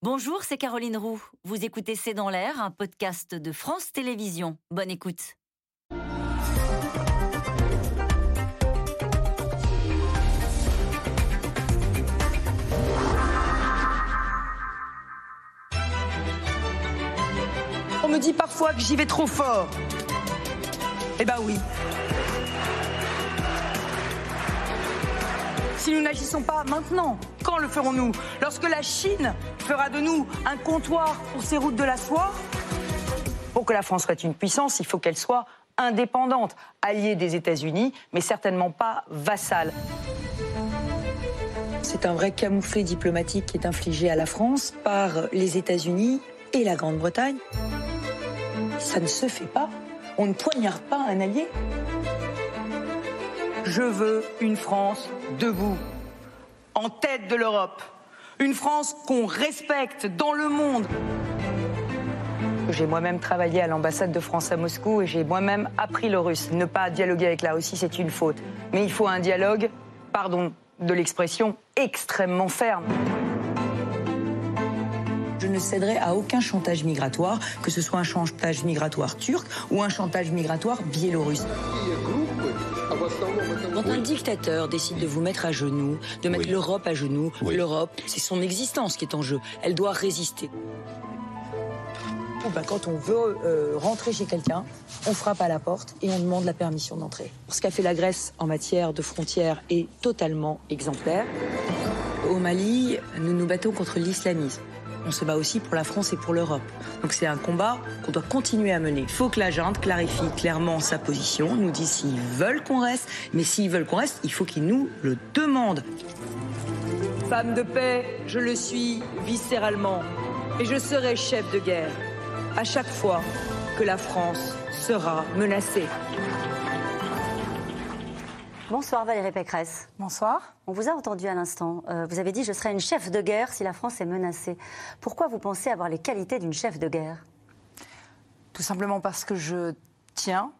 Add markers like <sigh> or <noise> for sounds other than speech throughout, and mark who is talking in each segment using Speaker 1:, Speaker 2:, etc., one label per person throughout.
Speaker 1: Bonjour, c'est Caroline Roux. Vous écoutez C'est dans l'air, un podcast de France Télévisions. Bonne écoute.
Speaker 2: On me dit parfois que j'y vais trop fort. Eh ben oui. Si nous n'agissons pas maintenant, quand le ferons-nous? Lorsque la Chine fera de nous un comptoir pour ses routes de la soie? Pour que la France soit une puissance, il faut qu'elle soit indépendante, alliée des États-Unis, mais certainement pas vassale. C'est un vrai camouflet diplomatique qui est infligé à la France par les États-Unis et la Grande-Bretagne. Ça ne se fait pas. On ne poignarde pas un allié. Je veux une France debout, en tête de l'Europe. Une France qu'on respecte dans le monde. J'ai moi-même travaillé à l'ambassade de France à Moscou et j'ai moi-même appris le russe. Ne pas dialoguer avec la Russie, c'est une faute. Mais il faut un dialogue, pardon de l'expression, extrêmement ferme. Je ne céderai à aucun chantage migratoire, que ce soit un chantage migratoire turc ou un chantage migratoire biélorusse.
Speaker 3: Quand un dictateur décide de vous mettre à genoux, de mettre l'Europe à genoux, l'Europe, c'est son existence qui est en jeu. Elle doit résister.
Speaker 2: Ben, quand on veut euh, rentrer chez quelqu'un, on frappe à la porte et on demande la permission d'entrer. Ce qu'a fait la Grèce en matière de frontières est totalement exemplaire. Au Mali, nous nous battons contre l'islamisme. On se bat aussi pour la France et pour l'Europe. Donc c'est un combat qu'on doit continuer à mener. Il faut que la junte clarifie clairement sa position, nous dise s'ils veulent qu'on reste, mais s'ils veulent qu'on reste, il faut qu'ils nous le demandent. Femme de paix, je le suis viscéralement et je serai chef de guerre à chaque fois que la France sera menacée.
Speaker 1: Bonsoir Valérie Pécresse.
Speaker 4: Bonsoir.
Speaker 1: On vous a entendu à l'instant. Euh, vous avez dit je serai une chef de guerre si la France est menacée. Pourquoi vous pensez avoir les qualités d'une chef de guerre?
Speaker 4: Tout simplement parce que je tiens,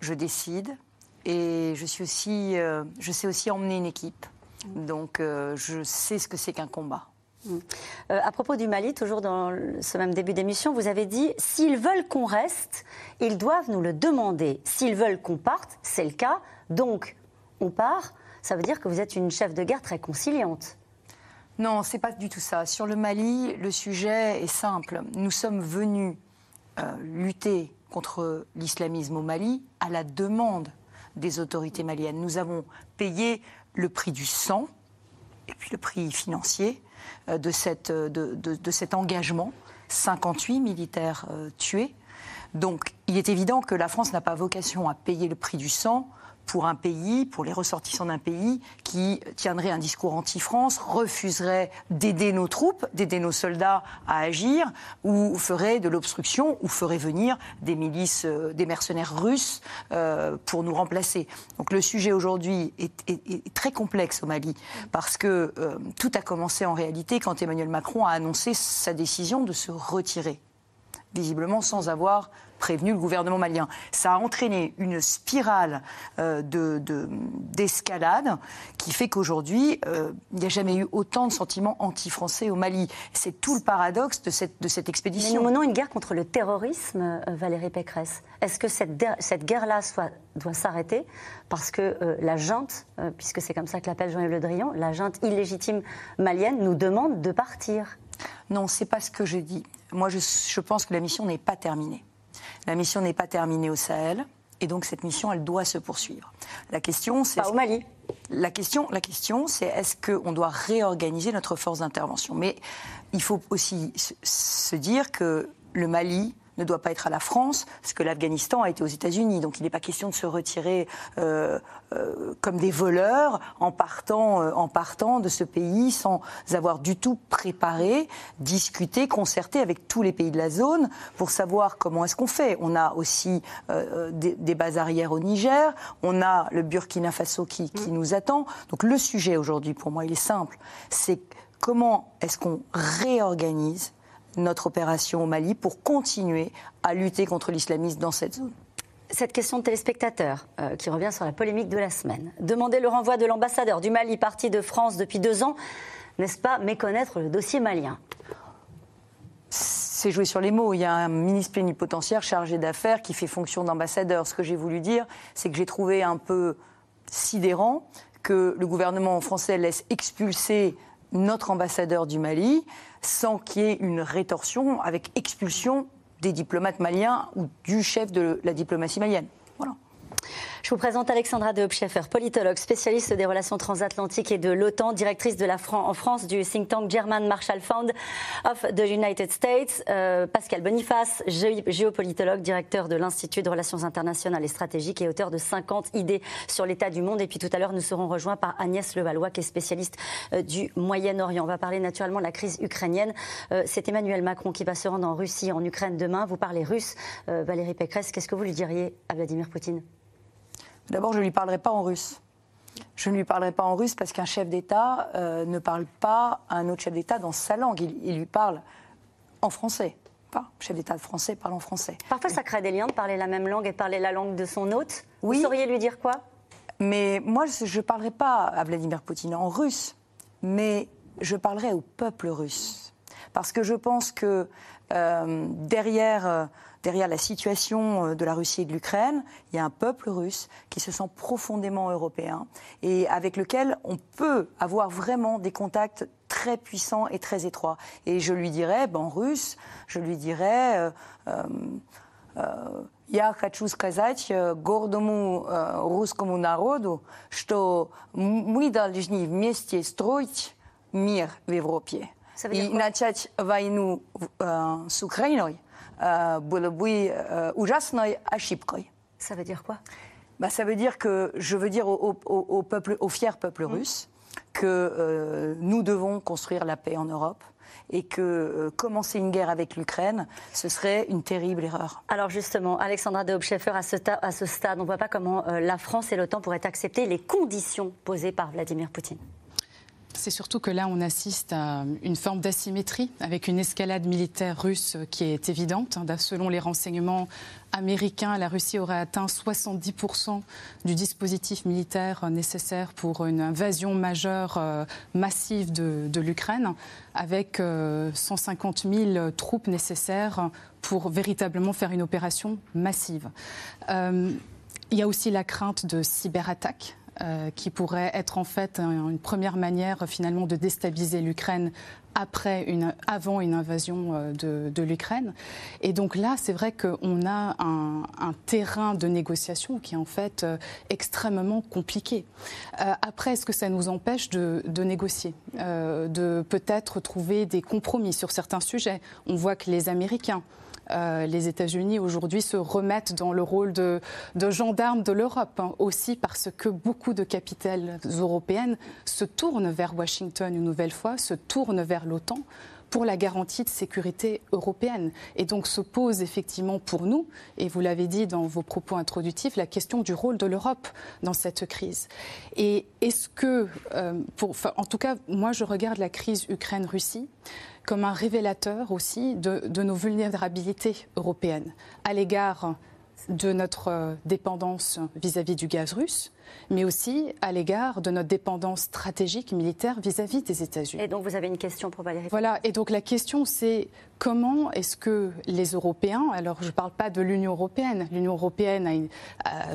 Speaker 4: je décide et je suis aussi, euh, je sais aussi emmener une équipe. Donc euh, je sais ce que c'est qu'un combat.
Speaker 1: Mmh. à propos du Mali, toujours dans ce même début d'émission, vous avez dit s'ils veulent qu'on reste, ils doivent nous le demander. S'ils veulent qu'on parte, c'est le cas. Donc, on part, ça veut dire que vous êtes une chef de guerre très conciliante.
Speaker 4: Non, c'est pas du tout ça. Sur le Mali, le sujet est simple. Nous sommes venus euh, lutter contre l'islamisme au Mali à la demande des autorités maliennes. Nous avons payé le prix du sang et puis le prix financier euh, de, cette, de, cet engagement. 58 militaires euh, tués. Donc, il est évident que la France n'a pas vocation à payer le prix du sang pour un pays, pour les ressortissants d'un pays qui tiendrait un discours anti-France, refuserait d'aider nos troupes, d'aider nos soldats à agir, ou ferait de l'obstruction, ou ferait venir des milices, euh, des mercenaires russes euh, pour nous remplacer. Donc le sujet aujourd'hui est, très complexe au Mali, parce que euh, tout a commencé en réalité quand Emmanuel Macron a annoncé sa décision de se retirer, visiblement sans avoir prévenu le gouvernement malien. Ça a entraîné une spirale euh, d'escalade qui fait qu'aujourd'hui, euh, il n'y a jamais eu autant de sentiments anti-français au Mali. C'est tout le paradoxe de cette, de cette expédition.
Speaker 1: Mais nous menons une guerre contre le terrorisme, euh, Valérie Pécresse. Est-ce que cette, cette guerre-là doit s'arrêter parce que la junte, puisque c'est comme ça que l'appelle Jean-Yves Le Drian, la junte illégitime malienne nous demande de partir?
Speaker 4: Non, c'est pas ce que je dis. Moi, je, je pense que la mission n'est pas terminée. La mission n'est pas terminée au Sahel. Et donc cette mission, elle doit se poursuivre. La question, c'est
Speaker 1: pas au Mali.
Speaker 4: La question, la question, c'est est-ce qu'on doit réorganiser notre force d'intervention? Mais il faut aussi se dire que le Mali ne doit pas être à la France, parce que l'Afghanistan a été aux États-Unis. Donc il n'est pas question de se retirer euh, euh, comme des voleurs en partant, euh, en partant de ce pays sans avoir du tout préparé, discuté, concerté avec tous les pays de la zone pour savoir comment est-ce qu'on fait. On a aussi des, des, bases arrières au Niger, on a le Burkina Faso qui, qui mm. nous attend. Donc le sujet aujourd'hui, pour moi, il est simple. C'est comment est-ce qu'on réorganise notre opération au Mali pour continuer à lutter contre l'islamisme dans cette zone.
Speaker 1: Cette question de téléspectateur euh, qui revient sur la polémique de la semaine. Demander le renvoi de l'ambassadeur du Mali parti de France depuis deux ans, n'est-ce pas méconnaître le dossier malien?
Speaker 4: C'est jouer sur les mots. Il y a un ministre plénipotentiaire chargé d'affaires qui fait fonction d'ambassadeur. Ce que j'ai voulu dire, c'est que j'ai trouvé un peu sidérant que le gouvernement français laisse expulser notre ambassadeur du Mali sans qu'il y ait une rétorsion avec expulsion des diplomates maliens ou du chef de la diplomatie malienne. Voilà.
Speaker 1: Je vous présente Alexandra de Hopscheffer, politologue, spécialiste des relations transatlantiques et de l'OTAN, directrice en France du think tank German Marshall Fund of the United States. Euh, Pascal Boniface, géopolitologue, directeur de l'Institut de relations internationales et stratégiques et auteur de 50 idées sur l'état du monde. Et puis tout à l'heure, nous serons rejoints par Agnès Levallois, qui est spécialiste euh, du Moyen-Orient. On va parler naturellement de la crise ukrainienne. Euh, c'est Emmanuel Macron qui va se rendre en Russie, en Ukraine demain. Vous parlez russe. Valérie Pécresse, qu'est-ce que vous lui diriez à Vladimir Poutine?
Speaker 4: D'abord, je ne lui parlerai pas en russe. Je ne lui parlerai pas en russe parce qu'un chef d'État euh, ne parle pas à un autre chef d'État dans sa langue. Il, lui parle en français. Pas chef d'État français parle en français.
Speaker 1: Parfois, ça crée des liens de parler la même langue et parler la langue de son hôte. Oui. Vous sauriez lui dire quoi?
Speaker 4: Mais moi, je ne parlerai pas à Vladimir Poutine en russe, mais je parlerai au peuple russe. Parce que je pense que euh, derrière euh, derrière la situation euh, de la Russie et de l'Ukraine, il y a un peuple russe qui se sent profondément européen et avec lequel on peut avoir vraiment des contacts très puissants et très étroits. Et je lui dirais, ben, en russe, je lui dirais. Euh, euh, Я хочу сказать гордому русскому народу, что мы должны вместе строить мир в Европе и начать войну с Украиной было бы ужасной ошибкой.
Speaker 1: Ça veut dire quoi
Speaker 4: bah, Ça veut dire que je veux dire au, au, au peuple, au fier peuple mm. russe que euh, nous devons construire la paix en Europe et que euh, commencer une guerre avec l'Ukraine, ce serait une terrible erreur.
Speaker 1: Alors justement, Alexandra de Hopscheffer, à ce, à ce stade, on ne voit pas comment euh, la France et l'OTAN pourraient accepter les conditions posées par Vladimir Poutine.
Speaker 5: C'est surtout que là, on assiste à une forme d'asymétrie avec une escalade militaire russe qui est évidente. Selon les renseignements américains, la Russie aurait atteint 70% du dispositif militaire nécessaire pour une invasion majeure euh, massive de, l'Ukraine, avec 150 euh, 000 troupes nécessaires pour véritablement faire une opération massive. Euh, il y a aussi la crainte de cyberattaques euh, qui pourrait être en fait une première manière finalement de déstabiliser l'Ukraine après une, avant une invasion euh, de, l'Ukraine. Et donc là, c'est vrai qu'on a un, terrain de négociation qui est en fait euh, extrêmement compliqué. après, est-ce que ça nous empêche de négocier, de peut-être trouver des compromis sur certains sujets? On voit que les Américains euh, les États-Unis aujourd'hui se remettent dans le rôle de, gendarme de l'Europe, hein, aussi parce que beaucoup de capitales européennes se tournent vers Washington une nouvelle fois, se tournent vers l'OTAN pour la garantie de sécurité européenne. Et donc se pose effectivement pour nous, et vous l'avez dit dans vos propos introductifs, la question du rôle de l'Europe dans cette crise. Et est-ce que, euh, en tout cas, moi je regarde la crise Ukraine-Russie comme un révélateur aussi de, nos vulnérabilités européennes à l'égard de notre euh, dépendance vis-à-vis du gaz russe, mais aussi à l'égard de notre dépendance stratégique militaire vis-à-vis des États-Unis.
Speaker 1: Et donc vous avez une question pour Valérie
Speaker 5: Voilà, et donc la question c'est comment est-ce que les Européens, alors je ne parle pas de l'Union européenne, l'Union européenne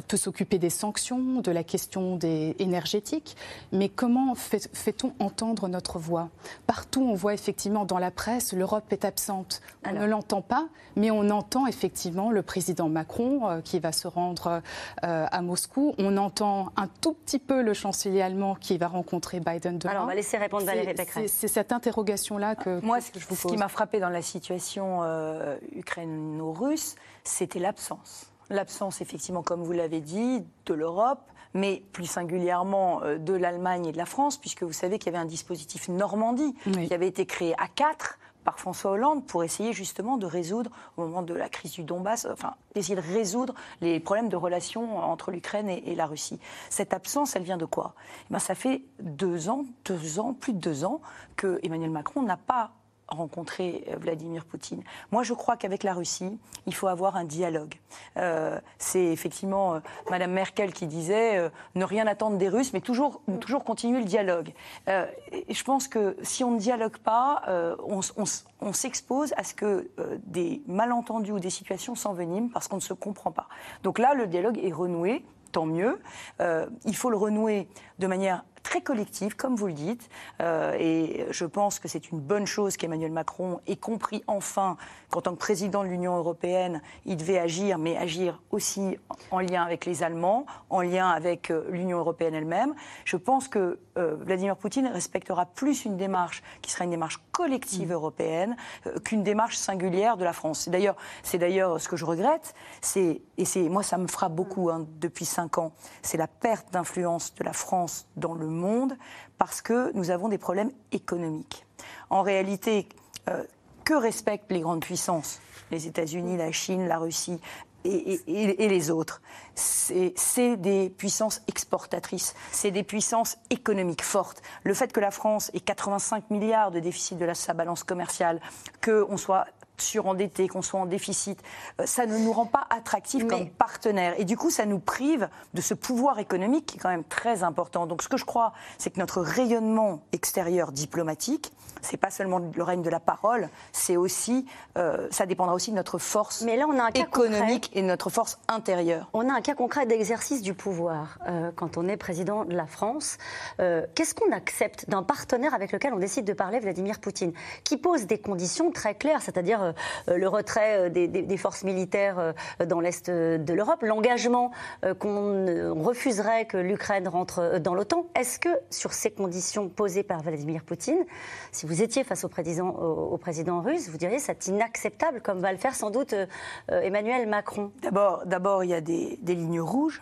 Speaker 5: peut s'occuper des sanctions, de la question des énergétiques, mais comment fait-on entendre notre voix? Partout on voit effectivement dans la presse, l'Europe est absente. On ne l'entend pas, mais on entend effectivement le président Macron euh, qui va se rendre euh, à Moscou. On entend un tout petit peu le chancelier allemand qui va rencontrer Biden demain.
Speaker 1: Alors, on va laisser répondre Valérie Pécresse.
Speaker 5: C'est cette interrogation-là que,
Speaker 4: Moi, je vous pose. Ce qui m'a frappé dans la situation euh, ukraino-russe, c'était l'absence. L'absence, effectivement, comme vous l'avez dit, de l'Europe, mais plus singulièrement euh, de l'Allemagne et de la France, puisque vous savez qu'il y avait un dispositif Normandie qui avait été créé à quatre par François Hollande pour essayer justement de résoudre, au moment de la crise du Donbass, enfin, d'essayer de résoudre les problèmes de relations entre l'Ukraine et, la Russie. Cette absence, elle vient de quoi? Eh ben, Ça fait deux ans, deux ans, plus de deux ans, que Emmanuel Macron n'a pas rencontrer euh, Vladimir Poutine. Moi, je crois qu'avec la Russie, il faut avoir un dialogue. Euh, c'est effectivement euh, Madame Merkel qui disait ne rien attendre des Russes, mais toujours, toujours continuer le dialogue. et je pense que si on ne dialogue pas, on s'expose à ce que des malentendus ou des situations s'enveniment parce qu'on ne se comprend pas. Donc là, le dialogue est renoué tant mieux. il faut le renouer de manière très collective, comme vous le dites. Euh, et je pense que c'est une bonne chose qu'Emmanuel Macron ait compris enfin qu'en tant que président de l'Union européenne, il devait agir, mais agir aussi en lien avec les Allemands, en lien avec euh, l'Union européenne elle-même. Je pense que euh, Vladimir Poutine respectera plus une démarche qui sera une démarche collective mmh. européenne qu'une démarche singulière de la France. D'ailleurs, c'est d'ailleurs ce que je regrette. C'est et c'est moi ça me frappe beaucoup hein, depuis cinq ans. C'est la perte d'influence de la France dans le monde parce que nous avons des problèmes économiques. En réalité, euh, que respectent les grandes puissances? Les États-Unis, la Chine, la Russie et, les autres. C'est des puissances exportatrices, c'est des puissances économiques fortes. Le fait que la France ait 85 milliards de déficit de la, sa balance commerciale, qu'on soit surendetté, qu'on soit en déficit, euh, ça ne nous rend pas attractifs comme partenaires. Et du coup, ça nous prive de ce pouvoir économique qui est quand même très important. Donc ce que je crois, c'est que notre rayonnement extérieur diplomatique, c'est pas seulement le règne de la parole, c'est aussi, euh, ça dépendra aussi de notre force Mais là, on a un économique et de notre force intérieure.
Speaker 1: On a un cas concret d'exercice du pouvoir euh, quand on est président de la France. Qu'est-ce qu'on accepte d'un partenaire avec lequel on décide de parler, Vladimir Poutine, qui pose des conditions très claires, c'est-à-dire euh, le retrait euh, des, forces militaires euh, dans l'Est de l'Europe, l'engagement qu'on refuserait que l'Ukraine rentre dans l'OTAN. Est-ce que sur ces conditions posées par Vladimir Poutine, si vous étiez face au président, russe, vous diriez c'est inacceptable, comme va le faire sans doute Emmanuel Macron?
Speaker 4: D'abord, il y a des, des lignes rouges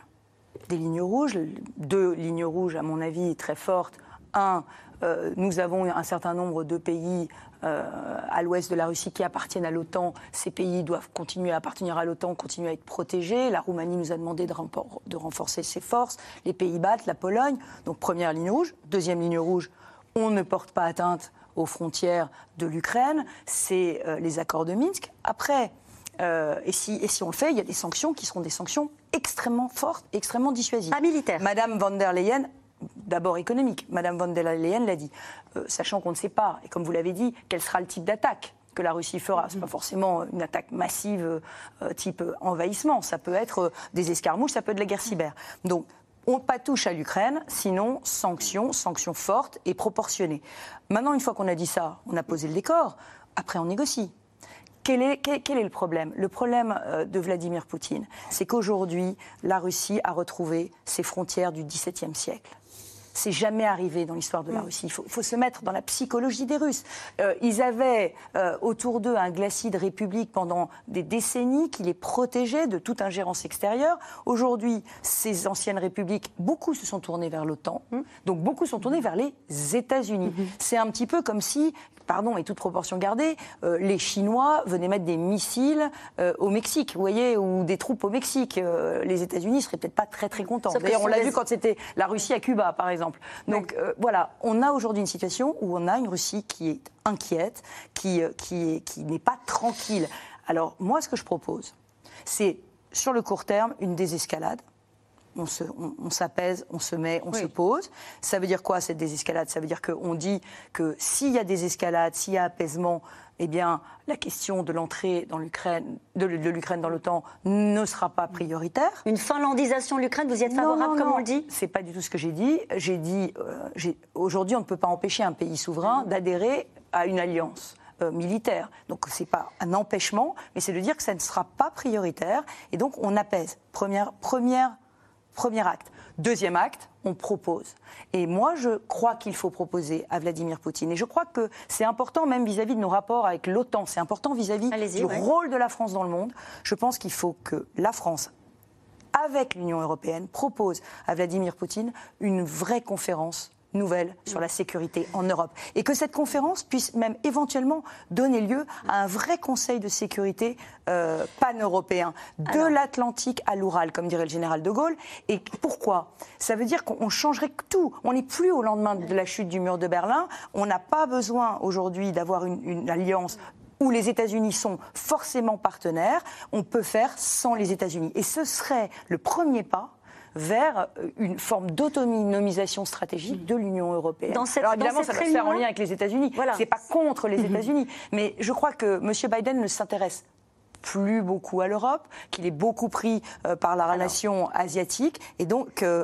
Speaker 4: des lignes rouges, deux lignes rouges à mon avis très fortes. Un, euh, nous avons un certain nombre de pays euh, à l'ouest de la Russie qui appartiennent à l'OTAN. Ces pays doivent continuer à appartenir à l'OTAN, continuer à être protégés. La Roumanie nous a demandé de, de renforcer ses forces. Les Pays-Bas, la Pologne. Donc première ligne rouge. Deuxième ligne rouge, on ne porte pas atteinte aux frontières de l'Ukraine. C'est euh, les accords de Minsk. Après, et, si, et, si, on le fait, il y a des sanctions qui seront des sanctions extrêmement fortes, extrêmement dissuasives.
Speaker 1: Pas militaires.
Speaker 4: Madame van der Leyen d'abord économique. Madame von der Leyen l'a dit, euh, sachant qu'on ne sait pas, et comme vous l'avez dit, quel sera le type d'attaque que la Russie fera. Ce n'est pas forcément une attaque massive euh, type envahissement. Ça peut être euh, des escarmouches, ça peut être de la guerre cyber. Donc, on pas touche à l'Ukraine, sinon sanctions, sanctions fortes et proportionnées. Maintenant, une fois qu'on a dit ça, on a posé le décor. Après, on négocie. Quel est, quel est, le problème? Le problème de Vladimir Poutine, c'est qu'aujourd'hui, la Russie a retrouvé ses frontières du XVIIe siècle. C'est jamais arrivé dans l'histoire de la mm. Russie. Il faut, se mettre dans la psychologie des Russes. Euh, ils avaient euh, autour d'eux un glacis de république pendant des décennies qui les protégeait de toute ingérence extérieure. Aujourd'hui, ces anciennes républiques, beaucoup se sont tournées vers l'OTAN, mm. donc beaucoup sont tournés vers les États-Unis. Mm-hmm. C'est un petit peu comme si pardon, et toute proportion gardée, euh, les Chinois venaient mettre des missiles au Mexique, vous voyez, ou des troupes au Mexique. les États-Unis seraient peut-être pas très très contents. D'ailleurs, on l'a vu quand c'était la Russie à Cuba, par exemple. Donc euh, voilà, on a aujourd'hui une situation où on a une Russie qui est inquiète, qui, euh, qui, qui n'est pas tranquille. Alors moi, ce que je propose, c'est sur le court terme une désescalade. On, se, on, s'apaise, on se met, on se pose. Ça veut dire quoi cette désescalade? Ça veut dire qu'on dit que s'il y a désescalade, s'il y a apaisement, eh bien, la question de l'entrée dans l'Ukraine, de, l'Ukraine dans l'OTAN ne sera pas prioritaire.
Speaker 1: Une finlandisation de l'Ukraine, vous y êtes favorable, comme on le dit?
Speaker 4: C'est pas du tout ce que j'ai dit. J'ai dit, euh, aujourd'hui, on ne peut pas empêcher un pays souverain d'adhérer à une alliance. Euh, militaire. Donc ce n'est pas un empêchement, mais c'est de dire que ça ne sera pas prioritaire. Et donc on apaise. Première, première, premier acte. Deuxième acte, on propose. Et moi, je crois qu'il faut proposer à Vladimir Poutine. Et je crois que c'est important, même vis-à-vis de nos rapports avec l'OTAN, c'est important vis-à-vis du rôle de la France dans le monde. Je pense qu'il faut que la France, avec l'Union européenne, propose à Vladimir Poutine une vraie conférence nouvelle sur la sécurité en Europe. Et que cette conférence puisse même éventuellement donner lieu à un vrai Conseil de sécurité euh, pan-européen, de l'Atlantique à l'Oural, comme dirait le général de Gaulle. Et pourquoi? Ça veut dire qu'on changerait tout. On n'est plus au lendemain de la chute du mur de Berlin. On n'a pas besoin aujourd'hui d'avoir une, une alliance où les États-Unis sont forcément partenaires, on peut faire sans les États-Unis. Et ce serait le premier pas vers euh, une forme d'autonomisation stratégique de l'Union européenne.
Speaker 1: Dans cette,
Speaker 4: Alors évidemment,
Speaker 1: ça
Speaker 4: va se faire en lien avec les États-Unis.
Speaker 1: Voilà.
Speaker 4: C'est pas contre les États-Unis, mais je crois que M. Biden ne s'intéresse plus beaucoup à l'Europe, qu'il est beaucoup pris euh, par la relation asiatique, et donc, euh,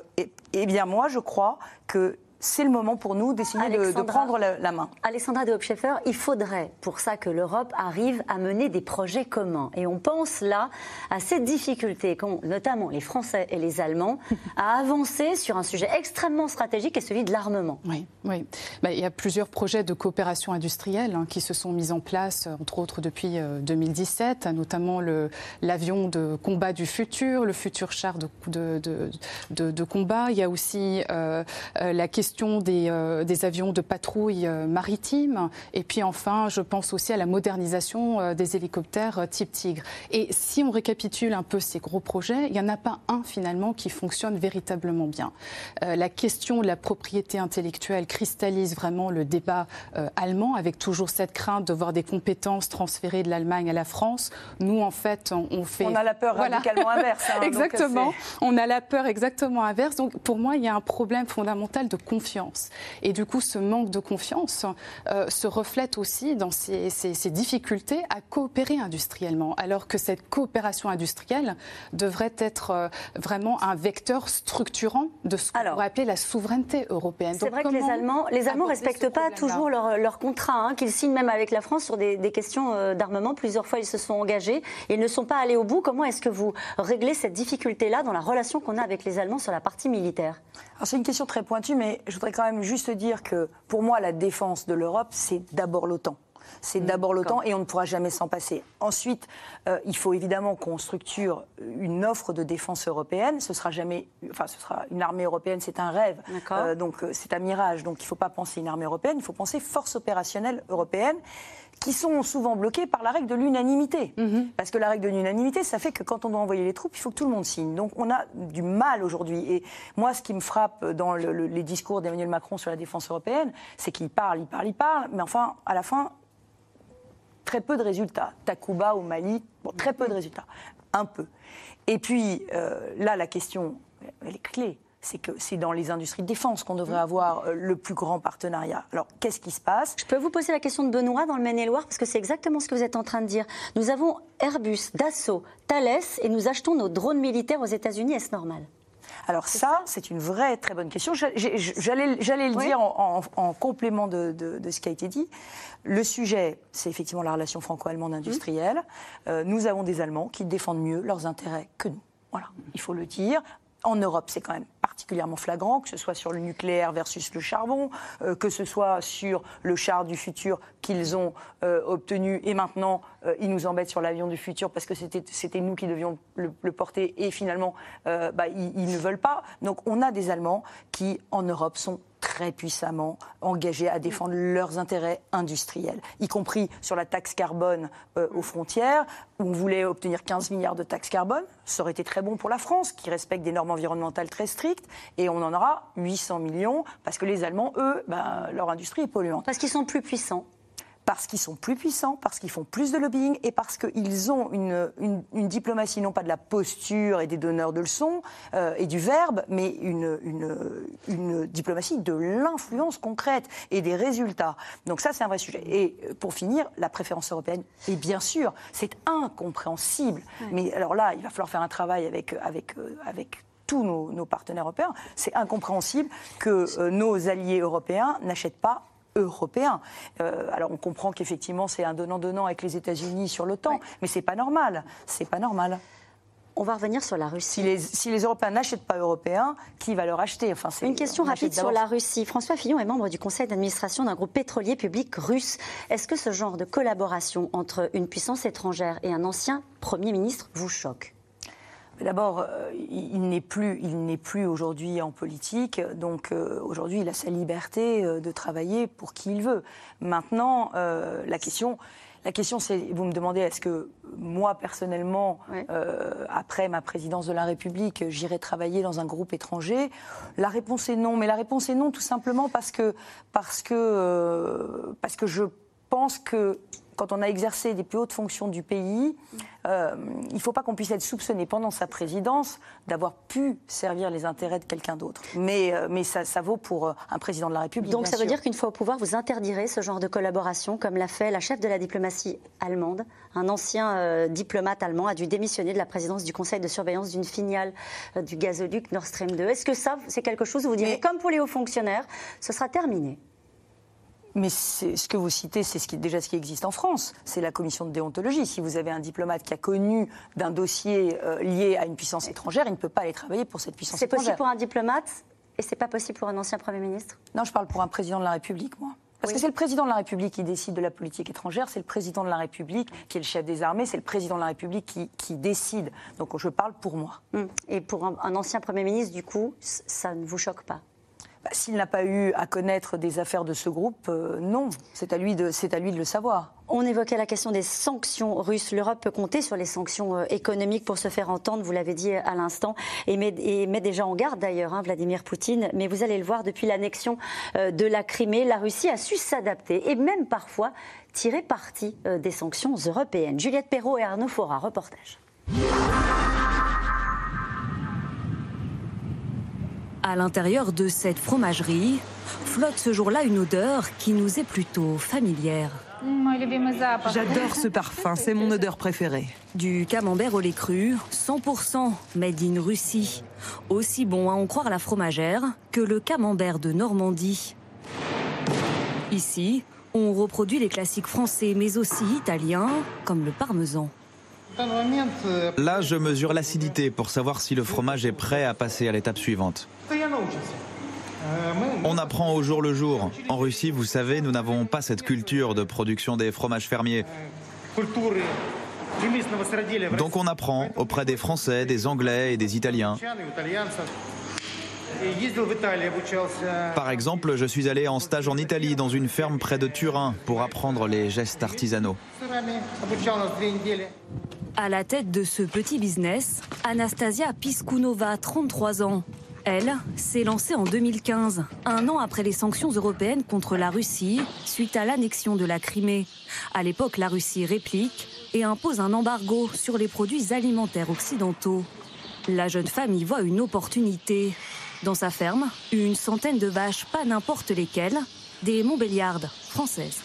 Speaker 4: eh bien moi, je crois que c'est le moment pour nous d'essayer de, de,
Speaker 1: Alexandra-
Speaker 4: prendre la, la main.
Speaker 1: Alessandra de Hopscheffer, il faudrait pour ça que l'Europe arrive à mener des projets communs. Et on pense là à cette difficulté qu'ont notamment les Français et les Allemands à <laughs> avancer sur un sujet extrêmement stratégique et celui de l'armement.
Speaker 5: Oui, oui. Bah, il y a plusieurs projets de coopération industrielle hein, qui se sont mis en place, euh, entre autres depuis euh, 2017, notamment le- l'avion de combat du futur, le futur char de, de, de- de- de combat. Il y a aussi euh, euh, la question des, euh, des avions de patrouille euh, maritime. Et puis enfin, je pense aussi à la modernisation euh, des hélicoptères type Tigre. Et si on récapitule un peu ces gros projets, il n'y en a pas un finalement qui fonctionne véritablement bien. Euh, la question de la propriété intellectuelle cristallise vraiment le débat euh, allemand, avec toujours cette crainte de voir des compétences transférées de l'Allemagne à la France. Nous, en fait, on, on fait.
Speaker 4: On a la peur
Speaker 5: Voilà.
Speaker 4: radicalement inverse. hein, <laughs>
Speaker 5: exactement. On a la peur exactement inverse. Donc, pour moi, il y a un problème fondamental de confiance. Et du coup, ce manque de confiance euh, se reflète aussi dans ces, ces- ces difficultés à coopérer industriellement, alors que cette coopération industrielle devrait être euh, vraiment un vecteur structurant de ce qu'on pourrait appeler la souveraineté européenne.
Speaker 1: C'est vrai que les Allemands, les Allemands
Speaker 5: aborder
Speaker 1: respectent pas toujours leurs leur contrats, hein, qu'ils signent même avec la France sur des, des questions euh, d'armement. Plusieurs fois, ils se sont engagés et ne sont pas allés au bout. Comment est-ce que vous réglez cette difficulté-là dans la relation qu'on a avec les Allemands sur la partie militaire?
Speaker 4: C'est une question très pointue, mais je voudrais quand même juste dire que pour moi, la défense de l'Europe, c'est d'abord l'OTAN. C'est d'abord l'OTAN et on ne pourra jamais s'en passer. Ensuite, euh, il faut évidemment qu'on structure une offre de défense européenne. Ce sera jamais, enfin, ce sera une armée européenne, c'est un rêve. Euh, donc euh, c'est un mirage. Donc il ne faut pas penser une armée européenne, il faut penser force opérationnelle européenne qui sont souvent bloquées par la règle de l'unanimité. Parce que la règle de l'unanimité, ça fait que quand on doit envoyer les troupes, il faut que tout le monde signe. Donc on a du mal aujourd'hui. Et moi, ce qui me frappe dans le- le- les discours d'Emmanuel Macron sur la défense européenne, c'est qu'il parle, il parle, il parle, mais enfin, à la fin, très peu de résultats. Takuba au Mali, très peu de résultats. Un peu. Et puis, euh, là, la question, elle est clé. C'est que c'est dans les industries de défense qu'on devrait avoir euh, le plus grand partenariat. Alors, qu'est-ce qui se passe?
Speaker 1: Je peux vous poser la question de Benoît dans le Maine-et-Loire parce que c'est exactement ce que vous êtes en train de dire. Nous avons Airbus, Dassault, Thales et nous achetons nos drones militaires aux États-Unis. Est-ce normal?
Speaker 4: Alors ça, c'est une vraie très bonne question. J'allais le
Speaker 1: Oui.
Speaker 4: dire en, en- en complément de, de- de ce qui a été dit. Le sujet, c'est effectivement la relation franco-allemande industrielle. Euh, nous avons des Allemands qui défendent mieux leurs intérêts que nous. Voilà, il faut le dire. En Europe, c'est quand même particulièrement flagrant, que ce soit sur le nucléaire versus le charbon, euh, que ce soit sur le char du futur qu'ils ont euh, obtenu et maintenant euh, ils nous embêtent sur l'avion du futur parce que c'était nous qui devions le, porter et finalement bah, ils, ils ne veulent pas. Donc on a des Allemands qui en Europe sont très puissamment engagés à défendre leurs intérêts industriels, y compris sur la taxe carbone euh, aux frontières, où on voulait obtenir 15 milliards de taxes carbone. Ça aurait été très bon pour la France, qui respecte des normes environnementales très strictes, et on en aura 800 millions, parce que les Allemands, eux, ben, leur industrie est polluante
Speaker 1: Parce qu'ils sont plus puissants.
Speaker 4: Parce qu'ils sont plus puissants, parce qu'ils font plus de lobbying et parce qu'ils ont une, une- une diplomatie non pas de la posture et des donneurs de leçons euh, et du verbe, mais une, une- diplomatie de l'influence concrète et des résultats. Donc ça, c'est un vrai sujet. Et pour finir, la préférence européenne, et bien sûr, c'est incompréhensible. Mais alors là, il va falloir faire un travail avec, avec, euh, avec tous nos, nos partenaires européens. C'est incompréhensible que euh, nos alliés européens n'achètent pas européens. Euh, alors on comprend qu'effectivement c'est un donnant-donnant avec les États-Unis sur l'OTAN, mais c'est pas normal. C'est pas normal.
Speaker 1: On va revenir sur la
Speaker 4: Si
Speaker 1: Russie.
Speaker 4: les, si les Européens n'achètent pas européens, qui va leur acheter? Enfin,
Speaker 1: Une question rapide sur la Russie. François Fillon est membre du conseil d'administration d'un groupe pétrolier public russe. Est-ce que ce genre de collaboration entre une puissance étrangère et un ancien Premier ministre vous choque?
Speaker 4: D'abord, euh, il n'est plus, il n'est plus aujourd'hui en politique, donc euh, aujourd'hui il a sa liberté euh, de travailler pour qui il veut. Maintenant, la question, la question, c'est, vous me demandez, est-ce que moi personnellement, après ma présidence de la République, j'irai travailler dans un groupe étranger? La réponse est non, mais la réponse est non tout simplement parce que parce que parce que je pense que quand on a exercé des plus hautes fonctions du pays, euh, il ne faut pas qu'on puisse être soupçonné pendant sa présidence d'avoir pu servir les intérêts de quelqu'un d'autre. Mais, euh, mais ça, ça, vaut pour euh, un président de la République.
Speaker 1: Donc ça veut dire qu'une fois au pouvoir, vous interdirez ce genre de collaboration, comme l'a fait la chef de la diplomatie allemande. Un ancien diplomate allemand a dû démissionner de la présidence du conseil de surveillance d'une filiale du gazoduc Nord Stream 2. Est-ce que ça, c'est quelque chose où vous direz, comme pour les hauts fonctionnaires, ce sera terminé?
Speaker 4: Mais ce que vous citez, c'est ce qui, déjà ce qui existe en France. C'est la commission de déontologie. Si vous avez un diplomate qui a connu d'un dossier euh, lié à une puissance étrangère, il ne peut pas aller travailler pour cette puissance étrangère.
Speaker 1: C'est possible pour un diplomate et c'est pas possible pour un ancien Premier ministre?
Speaker 4: Non, je parle pour un président de la République, moi. Parce que c'est le président de la République qui décide de la politique étrangère, c'est le président de la République qui est le chef des armées, c'est le président de la République qui, décide. Donc je parle pour moi.
Speaker 1: Hum. Et pour un ancien Premier ministre, du coup, ça ne vous choque pas?
Speaker 4: Bah, s'il n'a pas eu à connaître des affaires de ce groupe, euh, non. C'est à, lui de, à lui de le savoir.
Speaker 1: On évoquait la question des sanctions russes. L'Europe peut compter sur les sanctions euh, économiques pour se faire entendre, vous l'avez dit à l'instant, et met, déjà en garde d'ailleurs hein, Vladimir Poutine. Mais vous allez le voir, depuis l'annexion euh, de la Crimée, la Russie a su s'adapter et même parfois tirer parti des sanctions européennes. Juliette Perrault et Arnaud Fora, reportage.
Speaker 6: À l'intérieur de cette fromagerie, flotte ce jour-là une odeur qui nous est plutôt familière.
Speaker 7: J'adore ce parfum, c'est mon odeur préférée.
Speaker 6: Du camembert au lait cru, 100% made in Russie. Aussi bon à en croire la fromagère que le camembert de Normandie. Ici, on reproduit les classiques français mais aussi italiens, comme le parmesan.
Speaker 8: Là, je mesure l'acidité pour savoir si le fromage est prêt à passer à l'étape suivante. On apprend au jour le jour. En Russie, vous savez, nous n'avons pas cette culture de production des fromages fermiers. Donc on apprend auprès des Français, des Anglais et des Italiens. Par exemple, je suis allé en stage en Italie dans une ferme près de Turin pour apprendre les gestes artisanaux.
Speaker 6: À la tête de ce petit business, Anastasia Piskunova, 33 ans. Elle s'est lancée en 2015, un an après les sanctions européennes contre la Russie suite à l'annexion de la Crimée. À l'époque, la Russie réplique et impose un embargo sur les produits alimentaires occidentaux. La jeune femme y voit une opportunité. Dans sa ferme, une centaine de vaches, pas n'importe lesquelles, des Montbéliardes françaises.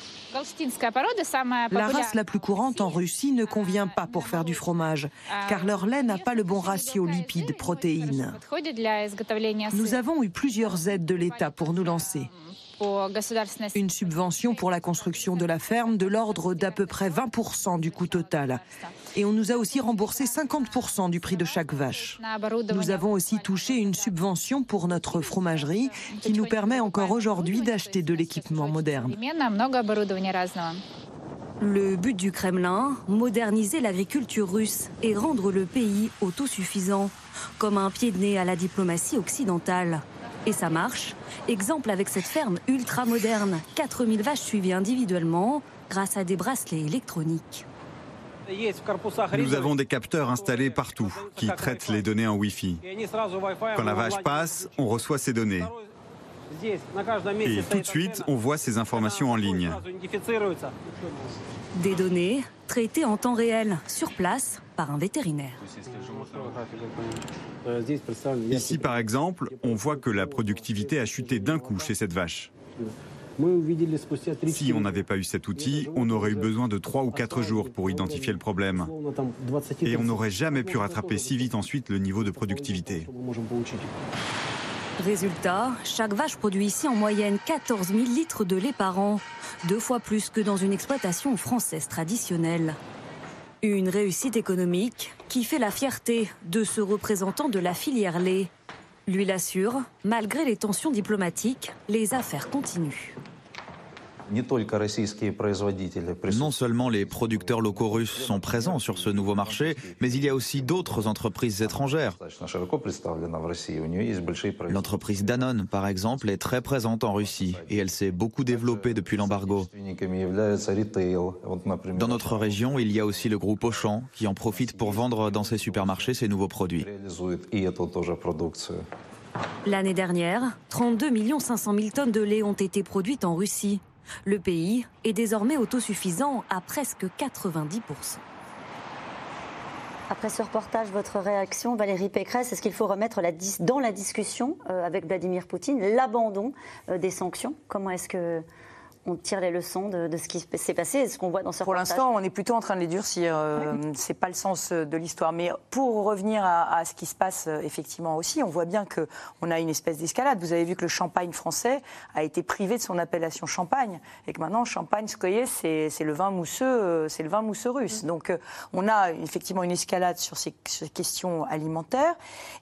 Speaker 7: La race la plus courante en Russie ne convient pas pour faire du fromage, car leur lait n'a pas le bon ratio lipides-protéines. Nous avons eu plusieurs aides de l'État pour nous lancer. Une subvention pour la construction de la ferme de l'ordre d'à peu près 20% du coût total. Et on nous a aussi remboursé 50% du prix de chaque vache. Nous avons aussi touché une subvention pour notre fromagerie qui nous permet encore aujourd'hui d'acheter de l'équipement moderne.
Speaker 6: Le but du Kremlin, moderniser l'agriculture russe et rendre le pays autosuffisant, comme un pied de nez à la diplomatie occidentale. Et ça marche. Exemple avec cette ferme ultra moderne. 4000 vaches suivies individuellement grâce à des bracelets électroniques.
Speaker 9: Nous avons des capteurs installés partout qui traitent les données en Wi-Fi. Quand la vache passe, on reçoit ces données. Et tout de suite, on voit ces informations en ligne.
Speaker 6: Des données traitées en temps réel, sur place, par un vétérinaire.
Speaker 9: Ici, par exemple, on voit que la productivité a chuté d'un coup chez cette vache. Si on n'avait pas eu cet outil, on aurait eu besoin de 3 ou 4 jours pour identifier le problème. Et on n'aurait jamais pu rattraper si vite ensuite le niveau de productivité.
Speaker 6: Résultat, chaque vache produit ici en moyenne 14 000 litres de lait par an, deux fois plus que dans une exploitation française traditionnelle. Une réussite économique qui fait la fierté de ce représentant de la filière lait. Lui l'assure, malgré les tensions diplomatiques, les affaires continuent.
Speaker 8: Non seulement les producteurs locaux russes sont présents sur ce nouveau marché, mais il y a aussi d'autres entreprises étrangères. L'entreprise Danone, par exemple, est très présente en Russie et elle s'est beaucoup développée depuis l'embargo. Dans notre région, il y a aussi le groupe Auchan qui en profite pour vendre dans ses supermarchés ses nouveaux produits.
Speaker 6: L'année dernière, 32 500 000 tonnes de lait ont été produites en Russie. Le pays est désormais autosuffisant à presque 90%
Speaker 1: après ce reportage, votre réaction, Valérie Pécresse, est-ce qu'il faut remettre dans la discussion euh, avec Vladimir Poutine l'abandon euh, des sanctions? Comment est-ce que on tire les leçons de, ce qui s'est passé et ce qu'on voit dans ce
Speaker 4: Pour l'instant, on est plutôt en train de les durcir. Euh, c'est pas le sens de l'histoire. Mais pour revenir à, ce qui se passe euh, effectivement aussi, on voit bien que on a une espèce d'escalade. Vous avez vu que le champagne français a été privé de son appellation champagne et que maintenant champagne, ce c'est le vin mousseux, euh, c'est le vin mousseux russe. Mm. Donc on a effectivement une escalade sur ces questions alimentaires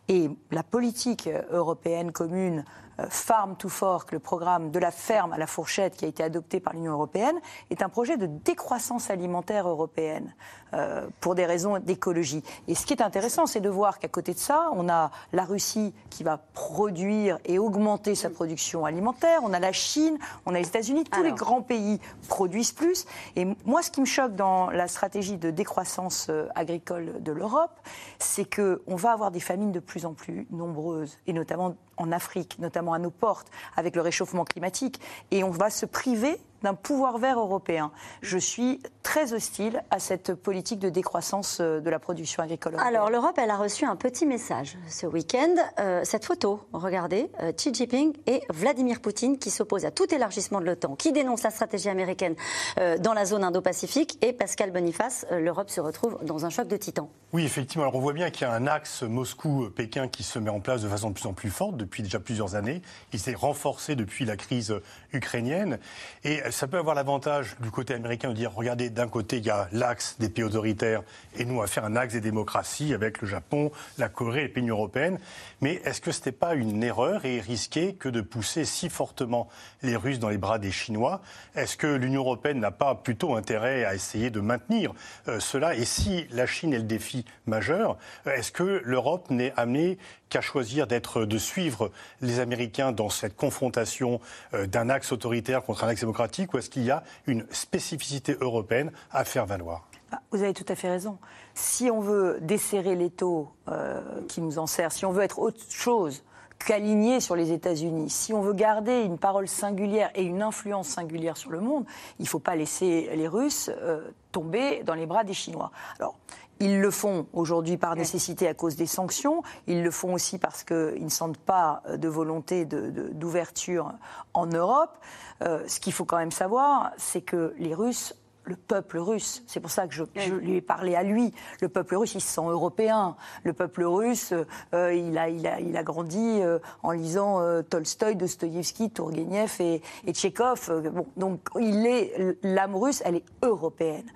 Speaker 4: et la politique européenne commune euh, Farm to Fork, le programme de la ferme à la fourchette qui a été adopté par l'Union européenne, est un projet de décroissance alimentaire européenne euh, pour des raisons d'écologie. Et ce qui est intéressant, c'est de voir qu'à côté de ça, on a la Russie qui va produire et augmenter sa production alimentaire, on a la Chine, on a les États-Unis, tous les grands pays produisent plus. Et moi, ce qui me choque dans la stratégie de décroissance euh, agricole de l'Europe, c'est qu'on va avoir des famines de plus en plus nombreuses, et notamment en Afrique, notamment à nos portes, avec le réchauffement climatique, et on va se priver d'un pouvoir vert européen. Je suis très hostile à cette politique de décroissance euh, de la production agricole européenne.
Speaker 1: Alors l'Europe, elle a reçu un petit message ce week-end. Euh, cette photo, regardez, euh, Xi Jinping et Vladimir Poutine qui s'opposent à tout élargissement de l'OTAN, qui dénoncent la stratégie américaine dans la zone Indo-Pacifique. Et Pascal Boniface, l'Europe se retrouve dans un choc de titans.
Speaker 10: Oui, effectivement. Alors on voit bien qu'il y a un axe Moscou-Pékin qui se met en place de façon de plus en plus forte depuis déjà plusieurs années. Il s'est renforcé depuis la crise ukrainienne. Et ça peut avoir l'avantage du côté américain de dire regardez, d'un côté, il y a l'axe des pays autoritaires et nous, on va faire un axe des démocraties avec le Japon, la Corée les pays européens. Mais est-ce que ce n'était pas une erreur et risqué que de pousser si fortement les Russes dans les bras des Chinois? Est-ce que l'Union européenne n'a pas plutôt intérêt à essayer de maintenir euh, cela? Et si la Chine est le défi majeur, euh, est-ce que l'Europe n'est amenée qu'à choisir d'être, de suivre les Américains dans cette confrontation euh, d'un axe autoritaire contre un axe démocratique? Ou est-ce qu'il y a une spécificité européenne à faire valoir?
Speaker 4: Ah, vous avez tout à fait raison. Si on veut desserrer les taux euh, qui nous en servent, si on veut être autre chose qu'aligné sur les États-Unis, si on veut garder une parole singulière et une influence singulière sur le monde, il ne faut pas laisser les Russes euh, tomber dans les bras des Chinois. Ils le font aujourd'hui par nécessité à cause des sanctions. Ils le font aussi parce qu'ils ne sentent pas de volonté d'ouverture en Europe. Euh, ce qu'il faut quand même savoir, c'est que les Russes le peuple russe, c'est pour ça que je, lui ai parlé à lui, le peuple russe, il se sent européen. Le peuple russe, euh, il, a, il, a, il, a, grandi euh, en lisant euh, Tolstoï, Dostoïevski, Tourgueniev et, et Tchékov. Bon, donc, il est, l'âme russe, elle est européenne.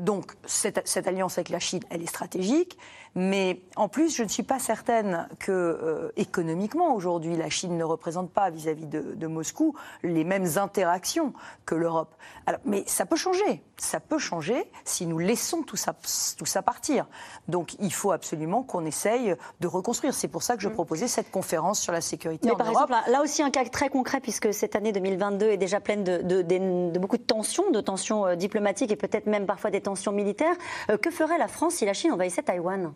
Speaker 4: donc, cette, cette alliance avec la Chine, elle est stratégique. Mais en plus, je ne suis pas certaine que euh, économiquement, aujourd'hui, la Chine ne représente pas vis-à-vis de, Moscou les mêmes interactions que l'Europe. Mais ça peut changer. Ça peut changer si nous laissons tout ça, tout ça partir. Donc il faut absolument qu'on essaye de reconstruire. C'est pour ça que je mm. proposais cette conférence sur la sécurité
Speaker 1: Mais par exemple, là aussi un cas très concret, puisque cette année 2022 est déjà pleine de, de, beaucoup de tensions, de tensions euh, diplomatiques et peut-être même parfois des tensions militaires. Euh, que ferait la France si la Chine envahissait Taïwan?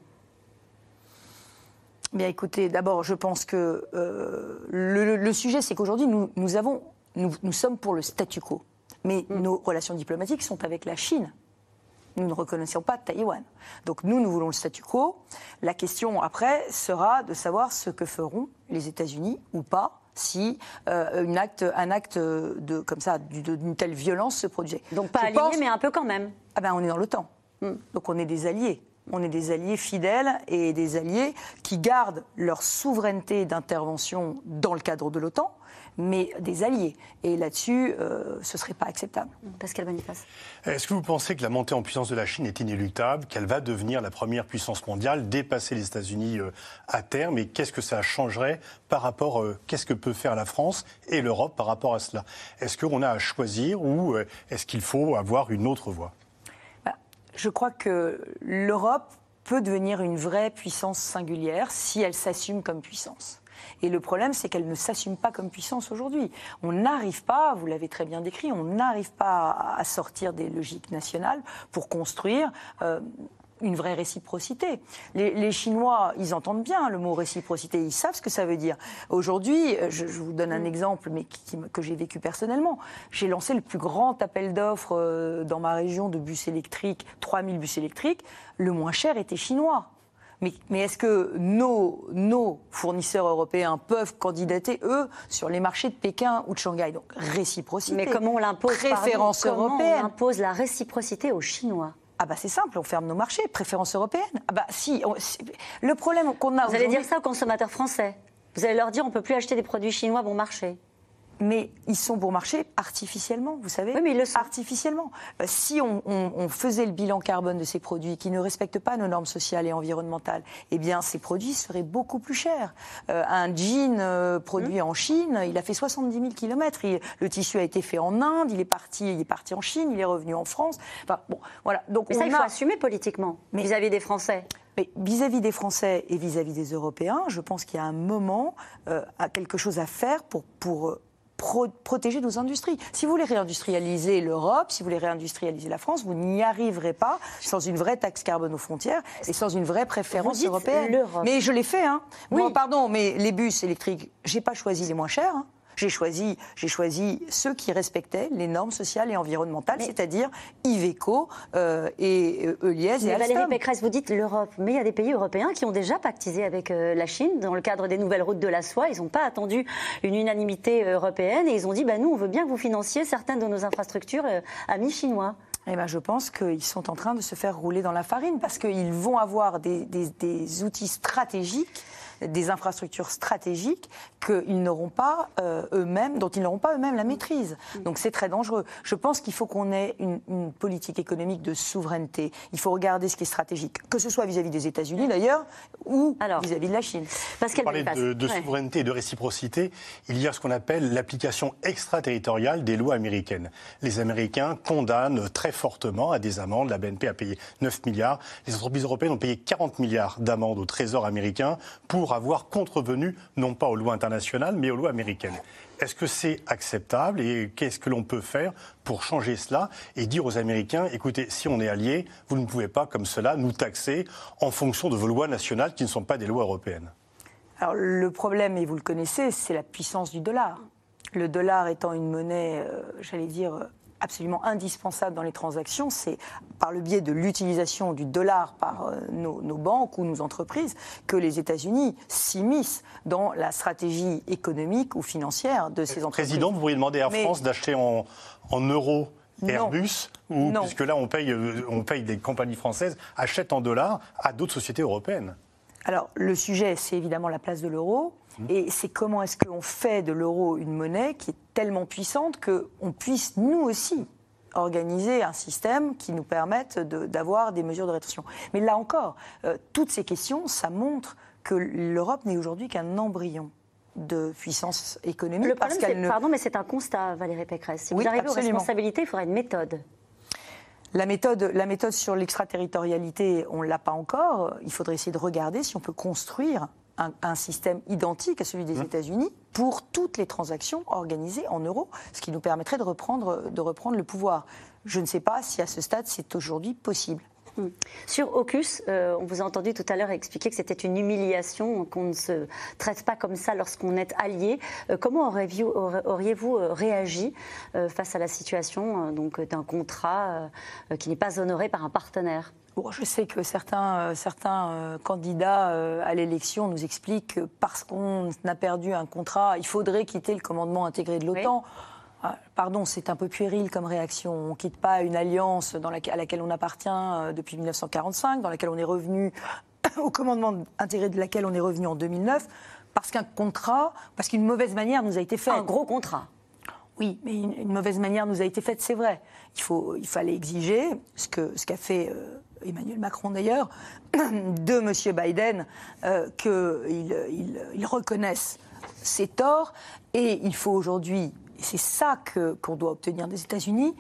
Speaker 4: Bien écoutez, d'abord, je pense que euh, le, sujet, c'est qu'aujourd'hui, nous, nous, avons, nous, nous, sommes pour le statu quo. Mais mm. nos relations diplomatiques sont avec la Chine. Nous ne reconnaissons pas Taïwan. Donc nous, nous voulons le statu quo. La question après sera de savoir ce que feront les États-Unis ou pas si euh, une acte, un acte de, comme ça, d'une telle violence se produisait.
Speaker 1: Donc pas aligné, mais un peu quand même.
Speaker 4: Ah ben on est dans l'OTAN. Mm. Donc on est des alliés. On est des alliés fidèles et des alliés qui gardent leur souveraineté d'intervention dans le cadre de l'OTAN, mais des alliés. Et là-dessus, euh, ce ne serait pas acceptable.
Speaker 1: Pascal Boniface.
Speaker 10: Est-ce que vous pensez que la montée en puissance de la Chine est inéluctable, qu'elle va devenir la première puissance mondiale, dépasser les États-Unis euh, à terme Et qu'est-ce que ça changerait par rapport, euh, qu'est-ce que peut faire la France et l'Europe par rapport à cela? Est-ce qu'on a à choisir ou est-ce qu'il faut avoir une autre voie?
Speaker 4: Je crois que l'Europe peut devenir une vraie puissance singulière si elle s'assume comme puissance. Et le problème, c'est qu'elle ne s'assume pas comme puissance aujourd'hui. On n'arrive pas, vous l'avez très bien décrit, on n'arrive pas à sortir des logiques nationales pour construire. Euh, une vraie réciprocité. Les, Chinois, ils entendent bien le mot réciprocité, ils savent ce que ça veut dire. Aujourd'hui, je, vous donne un exemple, mais que j'ai vécu personnellement. J'ai lancé le plus grand appel d'offres euh, dans ma région de bus électriques, 3000 bus électriques. Le moins cher était chinois. Mais, est-ce que nos, nos, fournisseurs européens peuvent candidater, eux, sur les marchés de Pékin ou de Shanghai? Donc, réciprocité.
Speaker 1: Mais comment on l'impose
Speaker 4: Préférence européenne.
Speaker 1: on impose la réciprocité aux Chinois?
Speaker 4: Ah bah c'est simple, on ferme nos marchés, préférence européenne. Ah bah si, le problème qu'on a
Speaker 1: Vous allez dire ça aux consommateurs français Vous allez leur dire on peut plus acheter des produits chinois bon marché
Speaker 4: mais ils sont bon marché artificiellement, vous savez
Speaker 1: Oui, mais ils le sont.
Speaker 4: Artificiellement. Euh, si on, faisait le bilan carbone de ces produits qui ne respectent pas nos normes sociales et environnementales, eh bien, ces produits seraient beaucoup plus chers. Euh, un jean euh, produit hum. en Chine, il a fait 70 000 km. le tissu a été fait en Inde, il est parti, il est parti en Chine, il est revenu en France. Enfin, bon, voilà.
Speaker 1: Donc, mais ça, il faut assumer politiquement vis-à-vis des Français.
Speaker 4: Mais vis-à-vis des Français et vis-à-vis des Européens, je pense qu'il y a un moment, à quelque chose à faire pour, pour protéger nos industries. Si vous voulez réindustrialiser l'Europe, si vous voulez réindustrialiser la France, vous n'y arriverez pas sans une vraie taxe carbone aux frontières et sans une vraie préférence européenne. Mais je l'ai fait, hein. Oui. pardon, mais les bus électriques, j'ai pas choisi les moins chers. Hein. J'ai choisi, j'ai choisi ceux qui respectaient les normes sociales et environnementales, c'est-à-dire Iveco euh, et euh, et Alstom.
Speaker 1: Valérie Pécresse, vous dites l'Europe, mais il y a des pays européens qui ont déjà pactisé avec euh, la Chine dans le cadre des nouvelles routes de la soie. Ils n'ont pas attendu une unanimité européenne et ils ont dit bah, nous, on veut bien que vous financiez certaines de nos infrastructures amis chinois.
Speaker 4: Eh ben, je pense qu'ils sont en train de se faire rouler dans la farine parce qu'ils vont avoir des, des outils stratégiques des infrastructures stratégiques qu'ils n'auront pas euh, eux-mêmes, dont ils n'auront pas eux-mêmes la maîtrise. Donc c'est très dangereux. Je pense qu'il faut qu'on ait une, politique économique de souveraineté. Il faut regarder ce qui est stratégique, que ce soit vis-à-vis des États-Unis d'ailleurs, ou vis-à-vis de la Chine.
Speaker 10: Parce qu'elle parler de, de souveraineté et de réciprocité, il y a ce qu'on appelle l'application extraterritoriale des lois américaines. Les Américains condamnent très fortement à des amendes. La BNP a payé 9 milliards. Les entreprises européennes ont payé 40 milliards d'amendes au Trésor américain pour avoir contrevenu non pas aux lois internationales, mais aux lois américaines. Est-ce que c'est acceptable et qu'est-ce que l'on peut faire pour changer cela et dire aux Américains, écoutez, si on est alliés, vous ne pouvez pas comme cela nous taxer en fonction de vos lois nationales qui ne sont pas des lois européennes?
Speaker 4: Alors le problème, et vous le connaissez, c'est la puissance du dollar. Le dollar étant une monnaie, euh, j'allais dire, absolument indispensable dans les transactions, c'est par le biais de l'utilisation du dollar par euh, nos, banques ou nos entreprises que les États-Unis s'immiscent dans la stratégie économique ou financière de ces entreprises.
Speaker 10: Président, vous pourriez demander à France d'acheter en, euros Airbus, ou, puisque là on paye, euh, on paye des compagnies françaises, achètent en dollars à d'autres sociétés européennes?
Speaker 4: Alors le sujet, c'est évidemment la place de l'euro. Et c'est comment est-ce qu'on fait de l'euro une monnaie qui est tellement puissante qu'on puisse, nous aussi, organiser un système qui nous permette d'avoir des mesures de rétention. Mais là encore, euh, toutes ces questions, ça montre que l'Europe n'est aujourd'hui qu'un embryon de puissance économique.
Speaker 1: Le problème, pardon, mais c'est un constat, Valérie Pécresse. Si vous arrivez aux responsabilités, il faudra une méthode.
Speaker 4: La méthode, la méthode sur l'extraterritorialité, on ne l'a pas encore. Il faudrait essayer de regarder si on peut construire un, système identique à celui des mmh. États-Unis pour toutes les transactions organisées en euros, ce qui nous permettrait de reprendre, de reprendre le pouvoir. Je ne sais pas si à ce stade c'est aujourd'hui possible.
Speaker 1: Mmh. Sur AUKUS, euh, on vous a entendu tout à l'heure expliquer que c'était une humiliation, qu'on ne se traite pas comme ça lorsqu'on est allié. Euh, comment auriez-vous euh, réagi face à la situation donc d'un contrat qui n'est pas honoré par un partenaire?
Speaker 4: Je sais que certains, euh, certains euh, candidats euh, à l'élection nous expliquent que parce qu'on a perdu un contrat, il faudrait quitter le commandement intégré de l'OTAN. Pardon, c'est un peu puéril comme réaction. On ne quitte pas une alliance dans à laquelle on appartient euh, depuis 1945, dans laquelle on est revenu, <coughs> au commandement intégré de laquelle on est revenu en 2009, parce qu'un contrat, parce qu'une mauvaise manière nous a été faite.
Speaker 1: Un gros contrat.
Speaker 4: Oui, mais une, mauvaise manière nous a été faite, c'est vrai. Il, faut, il fallait exiger, ce qu'a ce qu'a fait euh, Emmanuel Macron d'ailleurs, <coughs> de M. Biden, euh, qu'il il, reconnaisse ses torts. Et il faut aujourd'hui et c'est ça qu'on doit obtenir des États-Unis,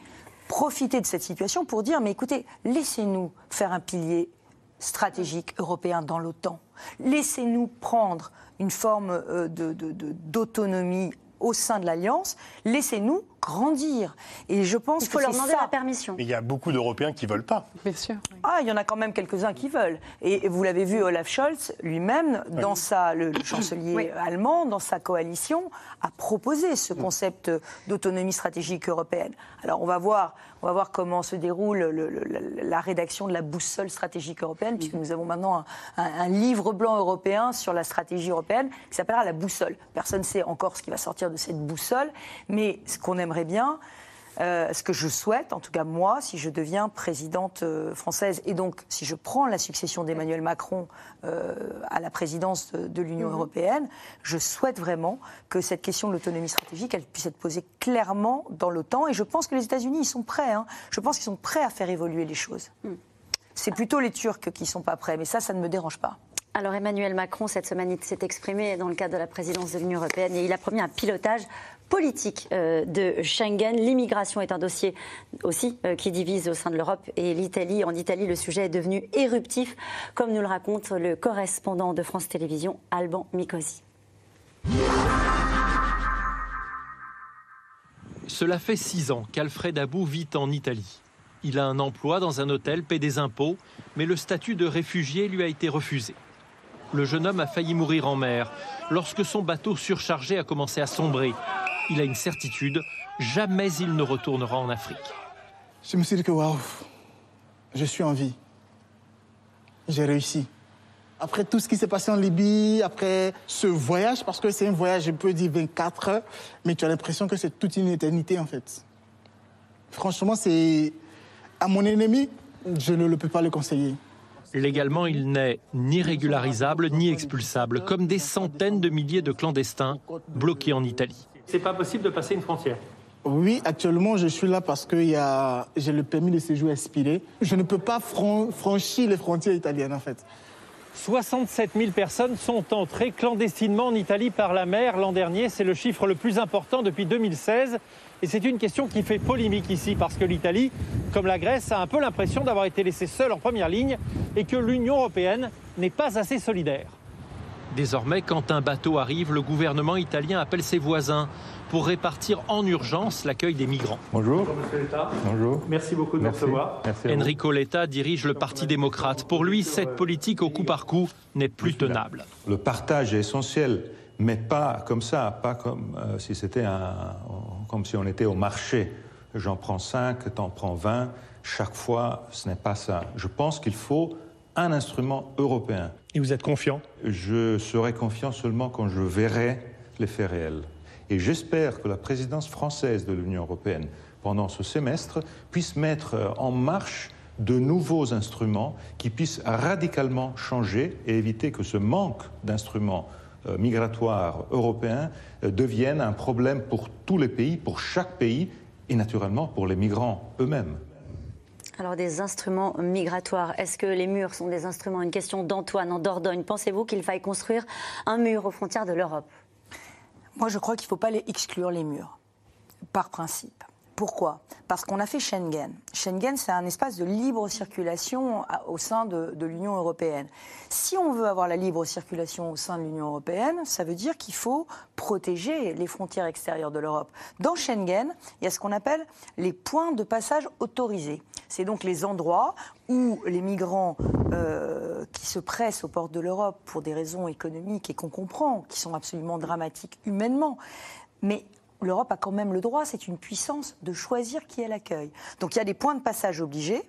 Speaker 4: profiter de cette situation pour dire, mais écoutez, laissez-nous faire un pilier stratégique européen dans l'OTAN. Laissez-nous prendre une forme euh, d'autonomie au sein de l'Alliance, laissez-nous grandir. Et je pense
Speaker 1: il faut leur demander la permission.
Speaker 10: Mais il y a beaucoup d'Européens qui ne veulent pas.
Speaker 5: Bien sûr.
Speaker 4: Ah, il y en a quand même quelques-uns qui veulent. Et vous l'avez vu, Olaf Scholz lui-même, dans sa, le, chancelier allemand, dans sa coalition, a proposé ce concept d'autonomie stratégique européenne. Alors on va voir, on va voir comment se déroule la rédaction de la boussole stratégique européenne, puisque nous avons maintenant un, un livre blanc européen sur la stratégie européenne qui s'appellera la boussole. Personne ne sait encore ce qui va sortir de cette boussole, mais ce qu'on aimerait bien, euh, ce que je souhaite, en tout cas moi, si je deviens présidente euh, française, et donc si je prends la succession d'Emmanuel Macron euh, à la présidence de, l'Union mhm. européenne, je souhaite vraiment que cette question de l'autonomie stratégique, elle puisse être posée clairement dans l'OTAN. Et je pense que les États-Unis, ils sont prêts. Hein. Je pense qu'ils sont prêts à faire évoluer les choses. Mm. C'est plutôt les Turcs qui ne sont pas prêts, mais ça, ça ne me dérange pas.
Speaker 1: Alors Emmanuel Macron, cette semaine, il s'est exprimé dans le cadre de la présidence de l'Union européenne et il a promis un pilotage politique euh, de Schengen. L'immigration est un dossier aussi euh, qui divise au sein de l'Europe et l'Italie. En Italie, le sujet est devenu éruptif, comme nous le raconte le correspondant de France Télévisions, Alban Mikosi.
Speaker 11: Cela fait six ans qu'Alfred Abou vit en Italie. Il a un emploi dans un hôtel, paie des impôts, mais le statut de réfugié lui a été refusé. Le jeune homme a failli mourir en mer lorsque son bateau surchargé a commencé à sombrer il a une certitude, jamais il ne retournera en Afrique.
Speaker 12: Je me suis dit que waouh, je suis en vie. J'ai réussi. Après tout ce qui s'est passé en Libye, après ce voyage, parce que c'est un voyage, je peux dire 24 heures, mais tu as l'impression que c'est toute une éternité en fait. Franchement, c'est à mon ennemi, je ne le peux pas le conseiller.
Speaker 11: Légalement, il n'est ni régularisable ni expulsable, comme des centaines de milliers de clandestins bloqués en Italie c'est pas possible de passer une frontière.
Speaker 12: Oui, actuellement, je suis là parce que j'ai le permis de séjour expiré. Je ne peux pas franchir les frontières italiennes, en fait.
Speaker 11: 67 000 personnes sont entrées clandestinement en Italie par la mer l'an dernier. C'est le chiffre le plus important depuis 2016. Et c'est une question qui fait polémique ici parce que l'Italie, comme la Grèce, a un peu l'impression d'avoir été laissée seule en première ligne et que l'Union européenne n'est pas assez solidaire. Désormais, quand un bateau arrive, le gouvernement italien appelle ses voisins pour répartir en urgence l'accueil des migrants.
Speaker 13: Bonjour.
Speaker 11: Bonjour, Monsieur Letta.
Speaker 13: Bonjour.
Speaker 11: Merci beaucoup de nous recevoir. Enrico Letta dirige le Parti démocrate. Pour lui, cette politique au coup par coup n'est plus tenable.
Speaker 13: Le partage est essentiel, mais pas comme ça, pas comme euh, si c'était un, comme si on était au marché. J'en prends 5, t'en prends 20. Chaque fois, ce n'est pas ça. Je pense qu'il faut un instrument européen.
Speaker 11: Et vous êtes confiant?
Speaker 13: Je serai confiant seulement quand je verrai les faits réels. Et j'espère que la présidence française de l'Union européenne, pendant ce semestre, puisse mettre en marche de nouveaux instruments qui puissent radicalement changer et éviter que ce manque d'instruments euh, migratoires européens euh, devienne un problème pour tous les pays, pour chaque pays et naturellement pour les migrants eux-mêmes.
Speaker 1: Alors des instruments migratoires, est-ce que les murs sont des instruments? Une question d'Antoine en Dordogne. Pensez-vous qu'il faille construire un mur aux frontières de l'Europe?
Speaker 4: Moi je crois qu'il ne faut pas les exclure les murs, par principe. Pourquoi? Parce qu'on a fait Schengen. Schengen, c'est un espace de libre circulation au sein de, l'Union européenne. Si on veut avoir la libre circulation au sein de l'Union européenne, ça veut dire qu'il faut protéger les frontières extérieures de l'Europe. Dans Schengen, il y a ce qu'on appelle les points de passage autorisés. C'est donc les endroits où les migrants euh, qui se pressent aux portes de l'Europe pour des raisons économiques et qu'on comprend, qui sont absolument dramatiques humainement, mais l'Europe a quand même le droit, c'est une puissance, de choisir qui elle accueille. Donc il y a des points de passage obligés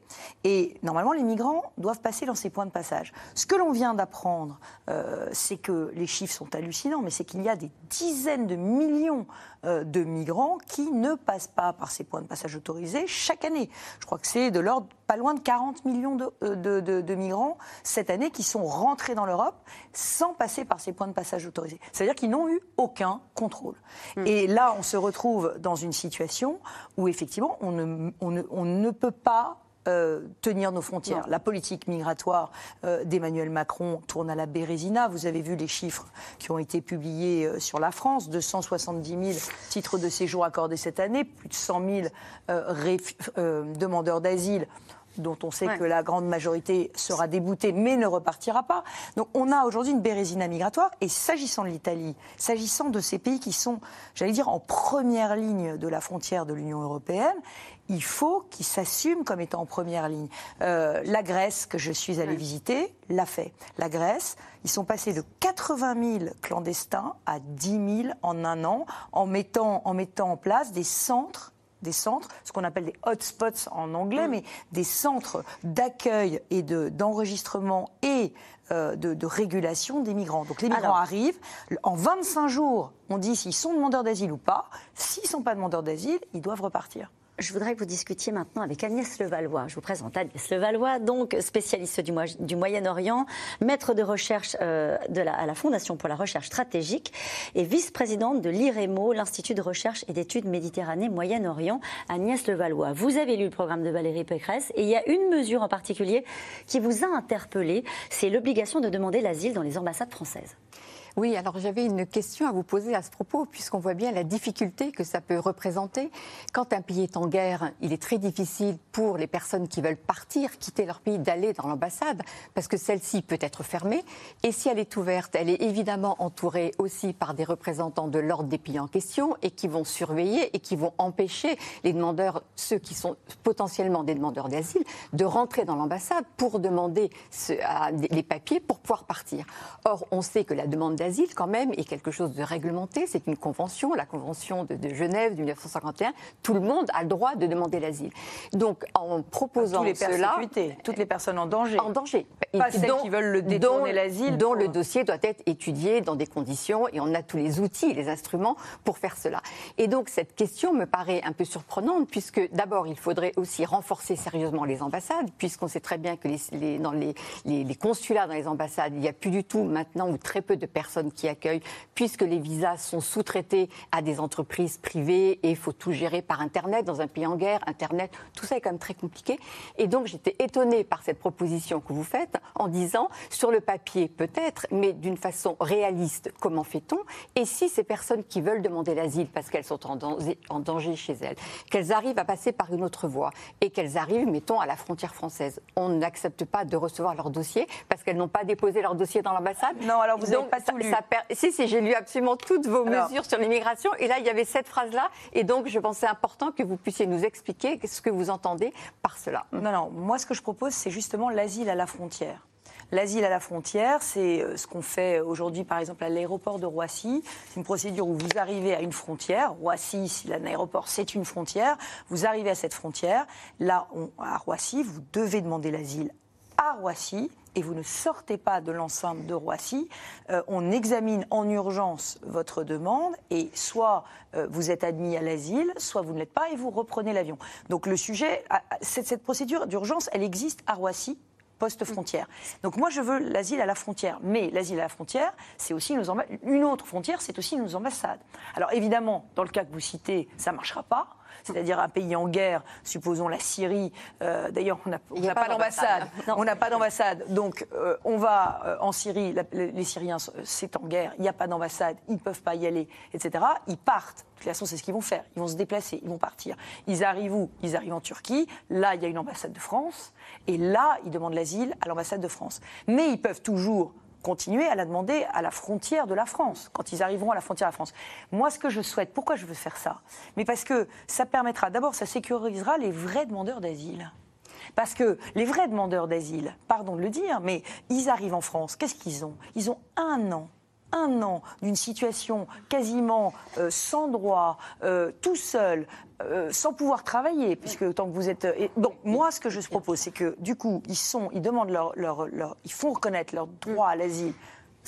Speaker 4: et normalement les migrants doivent passer dans ces points de passage. Ce que l'on vient d'apprendre, euh, c'est que les chiffres sont hallucinants, mais c'est qu'il y a des dizaines de millions euh, de migrants qui ne passent pas par ces points de passage autorisés chaque année. Je crois que c'est de l'ordre pas loin de 40 millions euh, de, de, migrants cette année qui sont rentrés dans l'Europe sans passer par ces points de passage autorisés. C'est-à-dire qu'ils n'ont eu aucun contrôle. Hmm. Et là, on se retrouve dans une situation où effectivement, on ne, on ne, on ne peut pas euh, tenir nos frontières. La politique migratoire euh, d'Emmanuel Macron tourne à la Bérésina. Vous avez vu les chiffres qui ont été publiés euh, sur la France 270 000 titres de séjour accordés cette année, plus de 100 000 demandeurs d'asile dont on sait que la grande majorité sera déboutée mais ne repartira pas. Donc on a aujourd'hui une bérésina migratoire et s'agissant de l'Italie, s'agissant de ces pays qui sont, j'allais dire, en première ligne de la frontière de l'Union européenne, il faut qu'ils s'assument comme étant en première ligne. Euh, la Grèce, que je suis allée visiter, l'a fait. La Grèce, ils sont passés de 80 000 clandestins à 10 000 en un an, en mettant en, mettant en place des centres des centres, ce qu'on appelle des hotspots en anglais, mm. mais des centres d'accueil et d'enregistrement et euh, de, régulation des migrants. Donc les migrants arrivent, en 25 jours, on dit s'ils sont demandeurs d'asile ou pas. S'ils ne sont pas demandeurs d'asile, ils doivent repartir.
Speaker 1: Je voudrais que vous discutiez maintenant avec Agnès Levallois. Je vous présente Agnès Levallois, donc spécialiste du, Moyen-Orient, maître de recherche euh, de la, à la Fondation pour la recherche stratégique et vice-présidente de l'IREMO, l'Institut de recherche et d'études Méditerranée Moyen-Orient. Agnès Levallois, vous avez lu le programme de Valérie Pécresse et il y a une mesure en particulier qui vous a interpellé, c'est l'obligation de demander l'asile dans les ambassades françaises.
Speaker 14: Oui, alors j'avais une question à vous poser à ce propos, puisqu'on voit bien la difficulté que ça peut représenter. Quand un pays est en guerre, il est très difficile pour les personnes qui veulent partir, quitter leur pays, d'aller dans l'ambassade, parce que celle-ci peut être fermée. Et si elle est ouverte, elle est évidemment entourée aussi par des représentants de l'ordre des pays en question, et qui vont surveiller et qui vont empêcher les demandeurs, ceux qui sont potentiellement des demandeurs d'asile, de rentrer dans l'ambassade pour demander les papiers pour pouvoir partir. Or, on sait que la demande d'asile l'asile, quand même, est quelque chose de réglementé. C'est une convention, la convention de, Genève de 1951. Tout le monde a le droit de demander l'asile. Donc, en proposant
Speaker 4: les
Speaker 14: cela,
Speaker 4: toutes les personnes en danger.
Speaker 14: En danger.
Speaker 4: Pas celles qui veulent le détourner l'asile.
Speaker 14: Dont le dossier doit être étudié dans des conditions et on a tous les outils et les instruments pour faire cela. Et donc, cette question me paraît un peu surprenante puisque d'abord, il faudrait aussi renforcer sérieusement les ambassades puisqu'on sait très bien que les, dans les, les consulats dans les ambassades, il n'y a plus du tout maintenant ou très peu de personnes qui accueillent, puisque les visas sont sous-traités à des entreprises privées et il faut tout gérer par Internet dans un pays en guerre. Internet, tout ça est quand même très compliqué. Et donc j'étais étonnée par cette proposition que vous faites en disant, sur le papier peut-être, mais d'une façon réaliste, comment fait-on? Et si ces personnes qui veulent demander l'asile parce qu'elles sont en danger, en danger chez elles, qu'elles arrivent à passer par une autre voie et qu'elles arrivent, mettons, à la frontière française, on n'accepte pas de recevoir leur dossier parce qu'elles n'ont pas déposé leur dossier dans l'ambassade?
Speaker 4: Non, alors vous n'avez pas tout
Speaker 14: si, si, j'ai lu absolument toutes vos mesures sur l'immigration. Et là, il y avait cette phrase-là. Et donc, je pensais important que vous puissiez nous expliquer ce que vous entendez par cela.
Speaker 4: Non, non. Moi, ce que je propose, c'est justement l'asile à la frontière. L'asile à la frontière, c'est euh, ce qu'on fait aujourd'hui, par exemple, à l'aéroport de Roissy. C'est une procédure où vous arrivez à une frontière. Roissy, si l'aéroport, c'est une frontière. Vous arrivez à cette frontière. Là, à Roissy, vous devez demander l'asile à Roissy et vous ne sortez pas de l'enceinte de Roissy, euh, on examine en urgence votre demande et soit euh, vous êtes admis à l'asile, soit vous ne l'êtes pas et vous reprenez l'avion. Donc le sujet, cette, cette procédure d'urgence, elle existe à Roissy post-frontière. Donc moi, je veux l'asile à la frontière. Mais l'asile à la frontière, c'est aussi nos une autre frontière, c'est aussi nos ambassades. Alors évidemment, dans le cas que vous citez, ça ne marchera pas c'est-à-dire un pays en guerre, supposons la Syrie. Euh, d'ailleurs, on n'a pas, d'ambassade. On n'a pas d'ambassade. Donc, euh, on va euh, en Syrie, les Syriens, c'est en guerre, il n'y a pas d'ambassade, ils ne peuvent pas y aller, etc. Ils partent. De toute façon, c'est ce qu'ils vont faire. Ils vont se déplacer, ils vont partir. Ils arrivent où? Ils arrivent en Turquie. Là, il y a une ambassade de France. Et là, ils demandent l'asile à l'ambassade de France. Mais ils peuvent toujours continuer à la demander à la frontière de la France, quand ils arriveront à la frontière de la France. Moi, ce que je souhaite, pourquoi je veux faire ça? Mais parce que ça permettra, d'abord, ça sécurisera les vrais demandeurs d'asile. Parce que les vrais demandeurs d'asile, pardon de le dire, mais ils arrivent en France, qu'est-ce qu'ils ont? Ils ont un an un an d'une situation quasiment euh, sans droit, euh, tout seul, euh, sans pouvoir travailler, puisque tant que vous êtes. donc moi, ce que je propose, c'est que du coup, ils sont, ils demandent leur, leur, leur ils font reconnaître leur droit à l'asile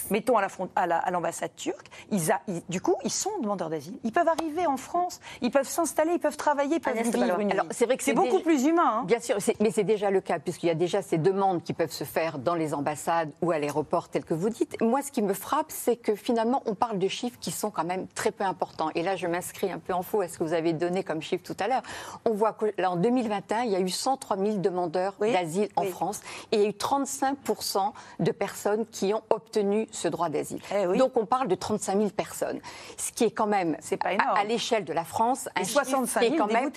Speaker 4: mettons à l'ambassade turque, ils du coup, ils sont demandeurs d'asile. Ils peuvent arriver en France, ils peuvent s'installer, ils peuvent travailler, ils peuvent vivre une Alors, c'est vrai que c'est beaucoup plus humain. Hein.
Speaker 14: Bien sûr, mais c'est déjà le cas, puisqu'il y a déjà ces demandes qui peuvent se faire dans les ambassades ou à l'aéroport, tel que vous dites. Moi, ce qui me frappe, c'est que finalement, on parle de chiffres qui sont quand même très peu importants. Et là, je m'inscris un peu en faux à ce que vous avez donné comme chiffre tout à l'heure. On voit qu'en 2021, il y a eu 103 000 demandeurs d'asile en France et il y a eu 35% de personnes qui ont obtenu ce droit d'asile. Eh Donc on parle de 35 000 personnes, ce qui est quand même, c'est pas énorme. à, l'échelle de la France,
Speaker 4: un 65 000
Speaker 14: quand même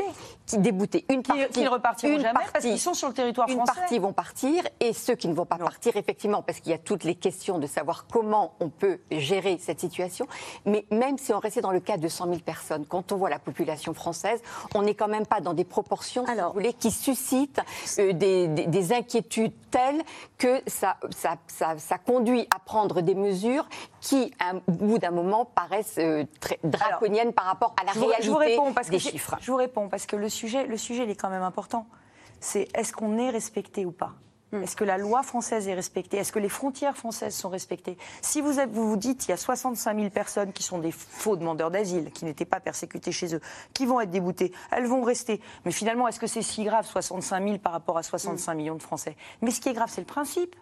Speaker 14: qui déboutés.
Speaker 4: Une partie, qui, repartiront jamais parce qu'ils sont sur le territoire
Speaker 14: français. Une partie vont partir et ceux qui ne vont pas partir, effectivement, parce qu'il y a toutes les questions de savoir comment on peut gérer cette situation. Mais même si on restait dans le cas de 100 000 personnes, quand on voit la population française, on n'est quand même pas dans des proportions, Alors, vous voulez, qui suscitent euh, des, des, inquiétudes telles que ça, ça, ça, ça conduit à prendre des mesures qui, au bout d'un moment, paraissent euh, très draconiennes par rapport à la réalité je vous réponds parce des
Speaker 4: que
Speaker 14: chiffres.
Speaker 4: Je vous réponds parce que le sujet, le sujet, il est quand même important. C'est est-ce qu'on est respecté ou pas? Hmm. est-ce que la loi française est respectée? Est-ce que les frontières françaises sont respectées? Si vous, vous vous dites qu'il y a 65 000 personnes qui sont des faux demandeurs d'asile, qui n'étaient pas persécutées chez eux, qui vont être déboutées, elles vont rester. Mais finalement, est-ce que c'est si grave, 65 000 par rapport à 65 hmm. millions de Français? Mais ce qui est grave, c'est le principe.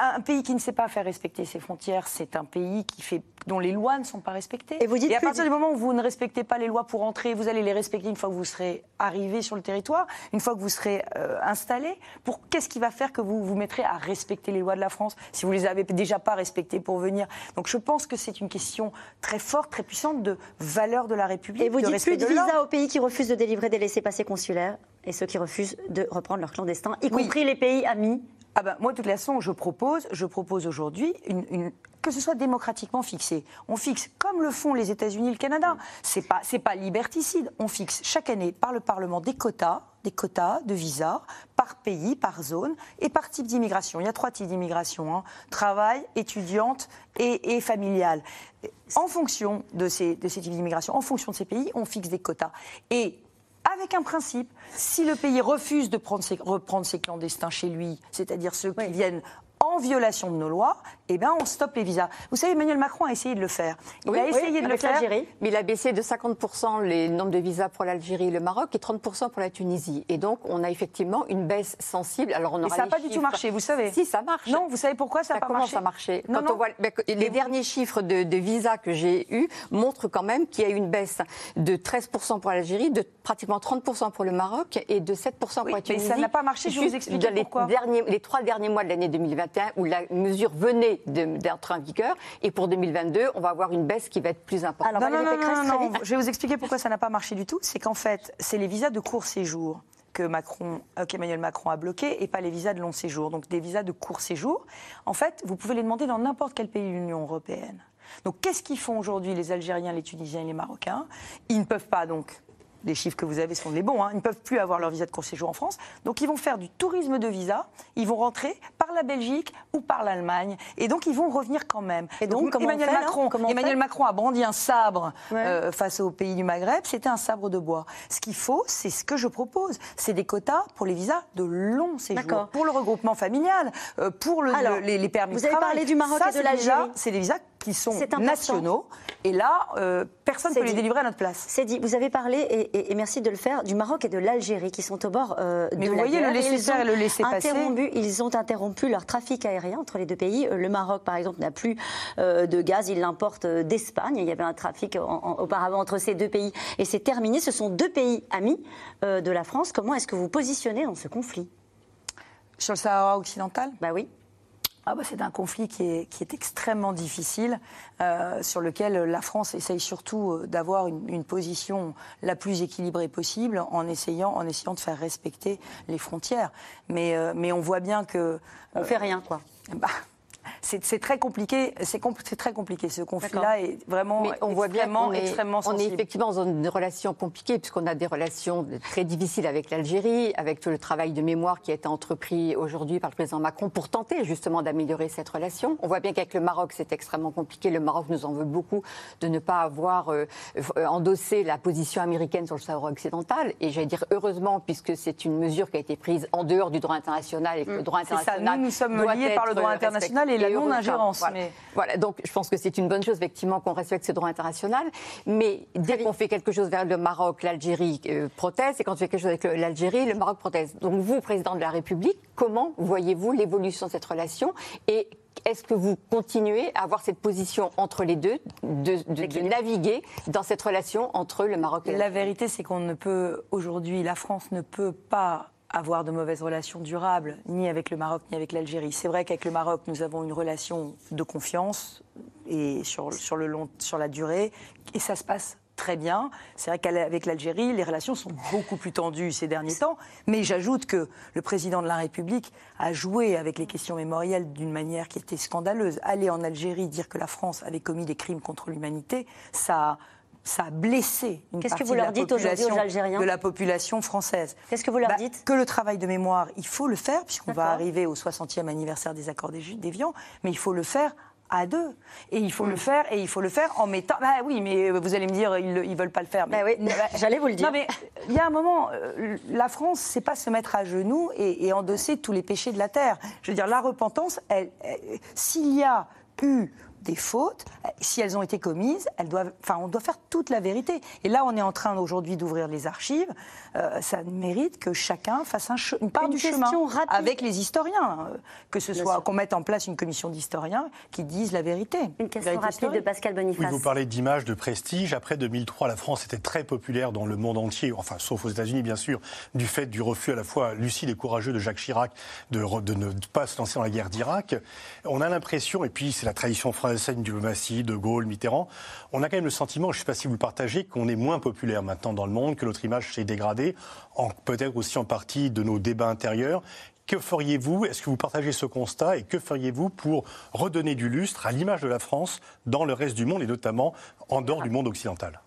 Speaker 4: Un pays qui ne sait pas faire respecter ses frontières, c'est un pays qui fait, dont les lois ne sont pas respectées. Et, vous dites à partir du moment où vous ne respectez pas les lois pour entrer, vous allez les respecter une fois que vous serez arrivé sur le territoire, une fois que vous serez euh, installé. Pour qu'est-ce qui va faire que vous vous mettrez à respecter les lois de la France si vous les avez déjà pas respectées pour venir? Donc je pense que c'est une question très forte, très puissante de valeur de la République.
Speaker 1: Et vous dites plus de, visa aux pays qui refusent de délivrer des laissés-passer consulaires et ceux qui refusent de reprendre leurs clandestins, y compris les pays amis
Speaker 4: ah ben, moi, de toute façon, je propose, je propose aujourd'hui une, que ce soit démocratiquement fixé. On fixe, comme le font les États-Unis et le Canada. C'est pas, c'est pas liberticide. On fixe chaque année par le Parlement des quotas, des quotas de visas par pays, par zone et par type d'immigration. Il y a trois types d'immigration hein. travail, étudiante et, et familiale. En fonction de ces, de ces types d'immigration, en fonction de ces pays, on fixe des quotas. Et avec un principe. Si le pays refuse de prendre reprendre ses clandestins chez lui, c'est-à-dire ceux qui viennent en violation de nos lois, eh ben, on stoppe les visas. Vous savez, Emmanuel Macron a essayé de le faire.
Speaker 14: Il a essayé de le faire. Mais il a baissé de 50% les nombres de visas pour l'Algérie et le Maroc et 30% pour la Tunisie. Et donc, on a effectivement une baisse sensible. Alors, on
Speaker 4: aura ça n'a pas du tout marché, vous savez.
Speaker 14: Si, ça marche.
Speaker 4: Non, vous savez pourquoi ça n'a pas marché
Speaker 14: ça marché Quand on voit ben, les derniers chiffres de, visas que j'ai eus montrent quand même qu'il y a eu une baisse de 13% pour l'Algérie, de pratiquement 30% pour le Maroc et de 7% pour la Tunisie.
Speaker 4: Mais ça n'a pas marché, je vous explique pourquoi.
Speaker 14: Derniers, les trois derniers mois de l'année 2021, où la mesure venait d'être en vigueur. Et pour 2022, on va avoir une baisse qui va être plus importante.
Speaker 4: Alors, non, non, non, je vais vous expliquer pourquoi ça n'a pas marché du tout. C'est qu'en fait, c'est les visas de court séjour que Macron, euh, qu'Emmanuel Macron a bloqué et pas les visas de long séjour. Donc des visas de court séjour. En fait, vous pouvez les demander dans n'importe quel pays de l'Union européenne. Donc qu'est-ce qu'ils font aujourd'hui les Algériens, les Tunisiens et les Marocains? Ils ne peuvent pas donc les chiffres que vous avez sont les bons, hein. ils ne peuvent plus avoir leur visa de court séjour en France. Donc ils vont faire du tourisme de visa, ils vont rentrer par la Belgique ou par l'Allemagne. Et donc ils vont revenir quand même. Et donc, Emmanuel, Macron, Emmanuel Macron a brandi un sabre euh, face aux pays du Maghreb, c'était un sabre de bois. Ce qu'il faut, c'est ce que je propose, c'est des quotas pour les visas de long séjour, pour le regroupement familial, euh, pour le, les, permis
Speaker 1: vous avez parlé du Maroc et de l'Algérie.
Speaker 4: C'est des visas qui sont nationaux. Et là, euh, personne ne peut les délivrer à notre place.
Speaker 1: C'est dit. Vous avez parlé, et, merci de le faire, du Maroc et de l'Algérie qui sont au bord euh,
Speaker 4: Mais
Speaker 1: vous
Speaker 4: voyez,
Speaker 1: le
Speaker 4: laisser-faire et le laisser-passer.
Speaker 1: Ils ont interrompu leur trafic aérien entre les deux pays. Euh, le Maroc, par exemple, n'a plus de gaz. Il l'importe d'Espagne. Il y avait un trafic auparavant entre ces deux pays. Et c'est terminé. Ce sont deux pays amis de la France. Comment est-ce que vous positionnez dans ce conflit?
Speaker 4: Sur le Sahara occidental?
Speaker 1: Bah oui
Speaker 4: ah bah c'est un conflit qui est, qui est extrêmement difficile, euh, sur lequel la France essaye surtout euh, d'avoir une, une, position la plus équilibrée possible en essayant, en essayant de faire respecter les frontières. Mais, euh, mais on voit bien que...
Speaker 1: On fait rien, quoi.
Speaker 4: Bah, c'est très compliqué. C'est très compliqué. Ce conflit-là est vraiment
Speaker 14: Mais on voit bien
Speaker 4: extrêmement, extrêmement
Speaker 14: On est
Speaker 4: sensible.
Speaker 14: effectivement dans une relation compliquée puisqu'on a des relations très difficiles avec l'Algérie, avec tout le travail de mémoire qui a été entrepris aujourd'hui par le président Macron pour tenter justement d'améliorer cette relation. On voit bien qu'avec le Maroc, c'est extrêmement compliqué. Le Maroc nous en veut beaucoup de ne pas avoir euh, euh, endossé la position américaine sur le Sahara occidental. Et j'allais dire heureusement, puisque c'est une mesure qui a été prise en dehors du droit international et que le droit.
Speaker 4: C'est ça.
Speaker 14: international.
Speaker 4: Nous, nous sommes liés par le droit international et la non-ingérence,
Speaker 14: Voilà.
Speaker 4: mais-
Speaker 14: Voilà, donc je pense que c'est une bonne chose, effectivement, qu'on respecte ce droit international. Mais dès qu'on fait quelque chose vers le Maroc, l'Algérie euh, proteste, et quand on fait quelque chose avec l'Algérie, le Maroc proteste. Donc vous, président de la République, comment voyez-vous l'évolution de cette relation Et est-ce que vous continuez à avoir cette position entre les deux, de, de- de naviguer dans cette relation entre le Maroc et
Speaker 4: La
Speaker 14: l'Algérie?
Speaker 4: vérité, c'est qu'on ne peut, aujourd'hui, la France ne peut pas avoir de mauvaises relations durables, ni avec le Maroc, ni avec l'Algérie. C'est vrai qu'avec le Maroc, nous avons une relation de confiance, et sur, sur, le long, sur la durée, et ça se passe très bien. C'est vrai qu'avec l'Algérie, les relations sont beaucoup plus tendues ces derniers temps, mais j'ajoute que le président de la République a joué avec les questions mémorielles d'une manière qui était scandaleuse. Aller en Algérie dire que la France avait commis des crimes contre l'humanité, ça ça a blessé une
Speaker 1: Qu'est-ce que
Speaker 4: partie
Speaker 1: vous
Speaker 4: de
Speaker 1: leur
Speaker 4: la
Speaker 1: dites aujourd'hui aux
Speaker 4: population-
Speaker 1: Algériens
Speaker 4: de la population française.
Speaker 1: Qu'est-ce que vous leur
Speaker 4: Bah,
Speaker 1: dites
Speaker 4: Que le travail de mémoire, il faut le faire, puisqu'on va arriver au 60e anniversaire des accords d'Évian, mais il faut le faire à deux. Et il
Speaker 1: Hmm.
Speaker 4: faut le faire, et il faut le faire en mettant. Bah oui, mais vous allez me dire, ils ne veulent pas le faire. Mais...
Speaker 1: Bah oui, <laughs> j'allais vous le dire.
Speaker 4: Non, mais il y a un moment, euh, la France, c'est pas se mettre à genoux et, et endosser tous les péchés de la terre. Je veux dire, la repentance, elle- elle- s'il y a eu des fautes, euh, si elles ont été commises, elles doivent, enfin, on doit faire toute la vérité. Et là, on est en train aujourd'hui d'ouvrir les archives. Euh, ça mérite que chacun fasse un une part
Speaker 1: Une
Speaker 4: du chemin
Speaker 1: rapide.
Speaker 4: avec les historiens, euh, que ce soit qu'on mette en place une commission d'historiens qui disent la vérité.
Speaker 1: Une question
Speaker 4: Vérité
Speaker 1: rapide de
Speaker 4: historique.
Speaker 1: Pascal
Speaker 10: Oui,
Speaker 1: Boniface.
Speaker 10: vous parlez d'image, de prestige. Après 2003, la France était très populaire dans le monde entier, enfin, sauf aux États-Unis, bien sûr, du fait du refus à la fois lucide et courageux de Jacques Chirac de, de ne pas se lancer dans la guerre d'Irak. On a l'impression, et puis c'est la tradition française, une diplomatie, de Gaulle, Mitterrand, on a quand même le sentiment, je ne sais pas si vous le partagez, qu'on est moins populaire maintenant dans le monde, que notre image s'est dégradée, peut-être aussi en partie de nos débats intérieurs. Que feriez-vous? Est-ce que vous partagez ce constat? Et que feriez-vous pour redonner du lustre à l'image de la France dans le reste du monde et notamment en dehors du monde occidental?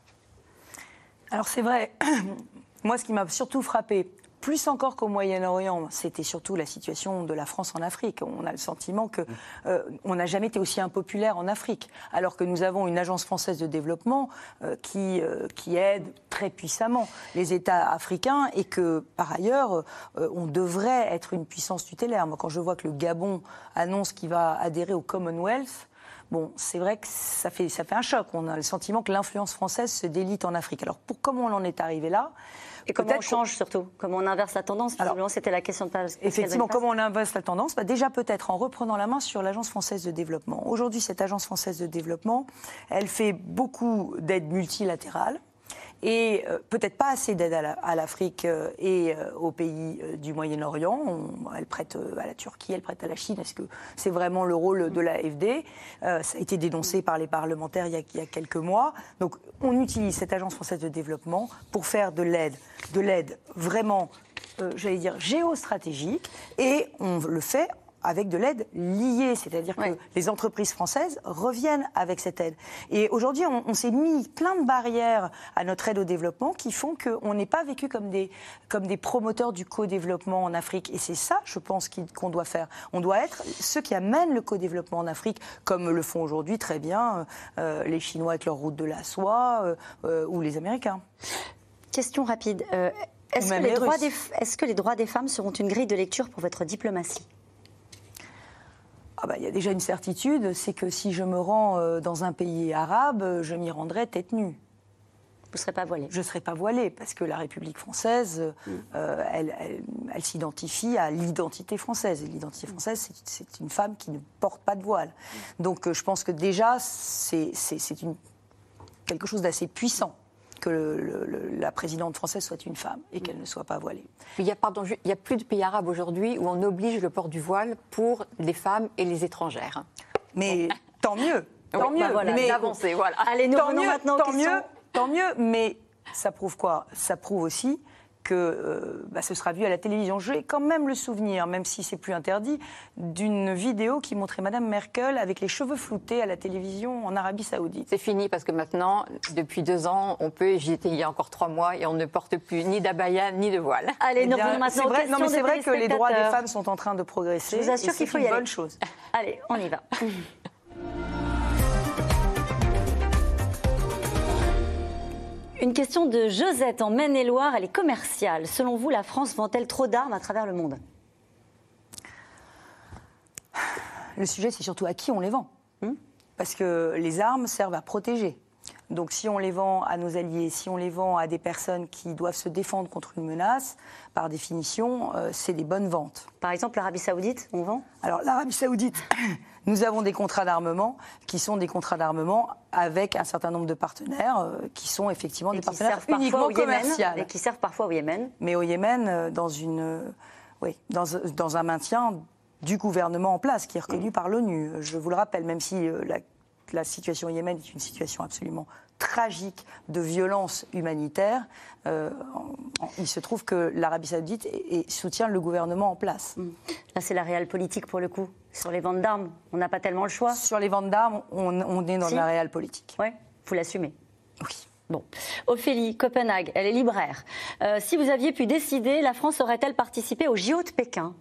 Speaker 4: Alors c'est vrai, <coughs> moi ce qui m'a surtout frappé, plus encore qu'au Moyen-Orient, c'était surtout la situation de la France en Afrique. On a le sentiment que euh, on n'a jamais été aussi impopulaire en Afrique, alors que nous avons une agence française de développement euh, qui, euh, qui aide très puissamment les États africains et que par ailleurs on devrait être une puissance tutélaire. Moi, quand je vois que le Gabon annonce qu'il va adhérer au Commonwealth, Bon, c'est vrai que ça fait, ça fait un choc. On a le sentiment que l'influence française se délite en Afrique. Alors, pour comment on en est arrivé là?
Speaker 1: Et comment on change surtout Comment on inverse la tendance Visiblement, c'était la question de Pascal
Speaker 4: Effectivement, comment on inverse la tendance? Bah, Déjà, peut-être en reprenant la main sur l'Agence française de développement. Aujourd'hui, cette Agence française de développement, elle fait beaucoup d'aides multilatérales. Et euh, peut-être pas assez d'aide à la- à l'Afrique euh, et euh, aux pays du Moyen-Orient. Elle prête à la Turquie, elle prête à la Chine. Est-ce que c'est vraiment le rôle de l'AFD Ça a été dénoncé par les parlementaires il y, a, quelques mois. Donc on utilise cette agence française de développement pour faire de l'aide, de l'aide vraiment, j'allais dire, géostratégique. Et on le fait avec de l'aide liée, c'est-à-dire que les entreprises françaises reviennent avec cette aide. Et aujourd'hui, on, on s'est mis plein de barrières à notre aide au développement qui font qu'on n'est pas vécu comme des, comme des promoteurs du co-développement en Afrique. Et c'est ça, je pense, qu'on doit faire. On doit être ceux qui amènent le co-développement en Afrique, comme le font aujourd'hui très bien euh, les Chinois avec leur route de la soie euh, euh, ou les Américains.
Speaker 1: Question rapide. Euh, Est-ce que,
Speaker 4: même
Speaker 1: les
Speaker 4: les
Speaker 1: droits
Speaker 4: Russes.
Speaker 1: des, est-ce que les droits des femmes seront une grille de lecture pour votre diplomatie?
Speaker 4: Ah bah, Il y a déjà une certitude, c'est que si je me rends euh, dans un pays arabe, euh, je m'y rendrai tête nue.
Speaker 1: Vous ne serez pas voilée
Speaker 4: Je ne serai pas voilée, parce que la République française, euh, elle, elle- elle s'identifie à l'identité française. Et l'identité française, c'est- une femme qui ne porte pas de voile. Donc euh, je pense que déjà, c'est quelque chose d'assez puissant que le- le- le- la présidente française soit une femme et qu'elle ne soit pas voilée.
Speaker 14: Il y a, plus de pays arabes aujourd'hui où on oblige le port du voile pour les femmes et les étrangères.
Speaker 4: Mais tant mieux, <laughs> tant
Speaker 14: Oui,
Speaker 4: mieux.
Speaker 14: bah voilà,
Speaker 4: mais
Speaker 14: d'avancée, voilà.
Speaker 1: Allez, nous
Speaker 4: tant mieux,
Speaker 1: maintenant
Speaker 4: tant mieux, tant mieux, mais ça prouve quoi? Ça prouve aussi que euh, bah, ce sera vu à la télévision. J'ai quand même le souvenir, même si c'est plus interdit, d'une vidéo qui montrait Madame Merkel avec les cheveux floutés à la télévision en Arabie Saoudite.
Speaker 14: C'est fini parce que maintenant, depuis deux ans, on peut, j'y étais il y a encore trois mois, et on ne porte plus ni d'abaya ni de voile.
Speaker 4: Allez, eh maintenant c'est vrai, non, mais c'est vrai que les droits des femmes sont en train de progresser.
Speaker 1: Je vous assure qu'il faut y
Speaker 4: aller.
Speaker 1: C'est
Speaker 4: une bonne chose.
Speaker 1: Allez, on y va. <laughs> Une question de Josette en Maine-et-Loire, elle est commerciale. Selon vous, la France vend-elle trop d'armes à travers le monde?
Speaker 4: Le sujet, c'est surtout à qui on les vend. Hmm? Parce que les armes servent à protéger. Donc si on les vend à nos alliés, si on les vend à des personnes qui doivent se défendre contre une menace, par définition, euh, c'est des bonnes ventes.
Speaker 1: Par exemple, l'Arabie saoudite, on vend?
Speaker 4: Alors l'Arabie saoudite, <coughs> nous avons des contrats d'armement qui sont des contrats d'armement avec un certain nombre de partenaires euh, qui sont effectivement des partenaires uniquement commerciaux.
Speaker 1: Et qui servent parfois au Yémen.
Speaker 4: Mais au Yémen, euh, dans, une, oui, dans, dans un maintien du gouvernement en place, qui est reconnu par l'ONU. Je vous le rappelle, même si la la situation au Yémen est une situation absolument tragique de violence humanitaire. Euh, il se trouve que l'Arabie saoudite soutient le gouvernement en place. Mm.
Speaker 1: Là, c'est la réelle politique pour le coup. Sur les ventes d'armes, on n'a pas tellement le choix.
Speaker 4: Sur les ventes d'armes, on, est dans la réelle politique.
Speaker 1: Oui, vous l'assumez.
Speaker 4: Oui.
Speaker 1: Bon. Ophélie, Copenhague, elle est libraire. Euh, si vous aviez pu décider, la France aurait-elle participé au JO de Pékin?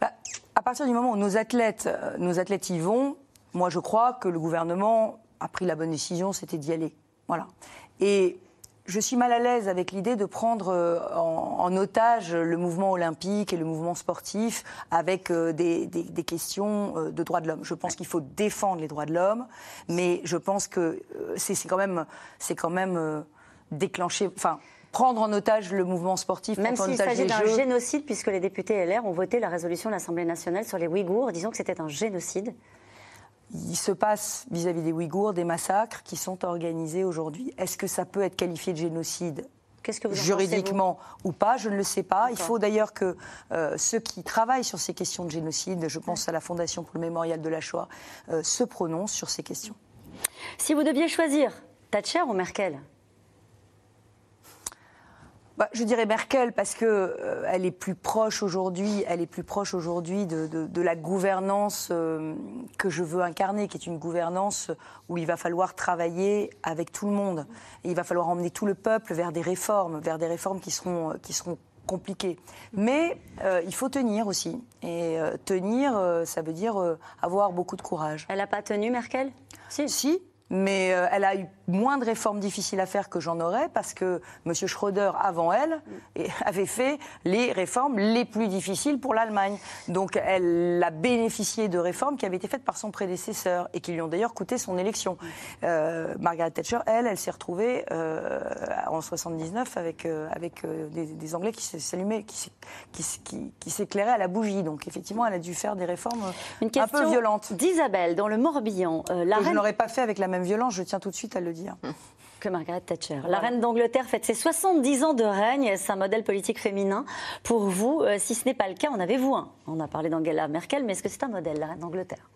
Speaker 4: Bah, À partir du moment où nos athlètes, euh, nos athlètes y vont, moi, je crois que le gouvernement a pris la bonne décision, c'était d'y aller. Voilà. Et je suis mal à l'aise avec l'idée de prendre euh, en, otage le mouvement olympique et le mouvement sportif avec euh, des, questions euh, de droits de l'homme. Je pense qu'il faut défendre les droits de l'homme, mais je pense que c'est quand même, c'est quand même déclencher. Enfin, prendre en otage le mouvement sportif.
Speaker 1: Même s'il s'agit d'un génocide, puisque les députés LR ont voté la résolution de l'Assemblée nationale sur les Ouïghours, disant que c'était un génocide
Speaker 4: il se passe vis-à-vis des Ouïghours des massacres qui sont organisés aujourd'hui. Est-ce que ça peut être qualifié de génocide
Speaker 1: que vous
Speaker 4: juridiquement ou pas, je ne le sais pas. Il faut d'ailleurs que euh, ceux qui travaillent sur ces questions de génocide, je pense à la Fondation pour le mémorial de la Shoah, euh, se prononcent sur ces questions.
Speaker 1: Si vous deviez choisir Thatcher ou Merkel?
Speaker 4: Bah, je dirais Merkel parce que euh, elle est plus proche aujourd'hui, elle est plus proche aujourd'hui de, la gouvernance euh, que je veux incarner, qui est une gouvernance où il va falloir travailler avec tout le monde. Et il va falloir emmener tout le peuple vers des réformes, vers des réformes qui seront, qui seront compliquées. Mais euh, il faut tenir aussi. Et tenir, ça veut dire avoir beaucoup de courage.
Speaker 1: Elle n'a pas tenu, Merkel?
Speaker 4: Si. Si, mais euh, elle a eu moins de réformes difficiles à faire que j'en aurais parce que M. Schröder, avant elle, <laughs> avait fait les réformes les plus difficiles pour l'Allemagne. Donc elle a bénéficié de réformes qui avaient été faites par son prédécesseur et qui lui ont d'ailleurs coûté son élection. Euh, Margaret Thatcher, elle, elle s'est retrouvée euh, en 79 avec, avec des, Anglais qui s'allumaient, qui, qui, qui, s'éclairaient à la bougie. Donc effectivement, elle a dû faire des réformes
Speaker 1: Une
Speaker 4: un peu violentes.
Speaker 1: D'Isabelle, dans le Morbihan,
Speaker 4: la reine... Je n'aurais pas fait avec la même violence, je tiens tout de suite à le dire. <laughs>
Speaker 1: Que Margaret Thatcher. La reine d'Angleterre fête ses 70 ans de règne. C'est un modèle politique féminin. Pour vous, euh, si ce n'est pas le cas, en avez-vous un? On a parlé d'Angela Merkel, mais est-ce que c'est un modèle, la reine d'Angleterre?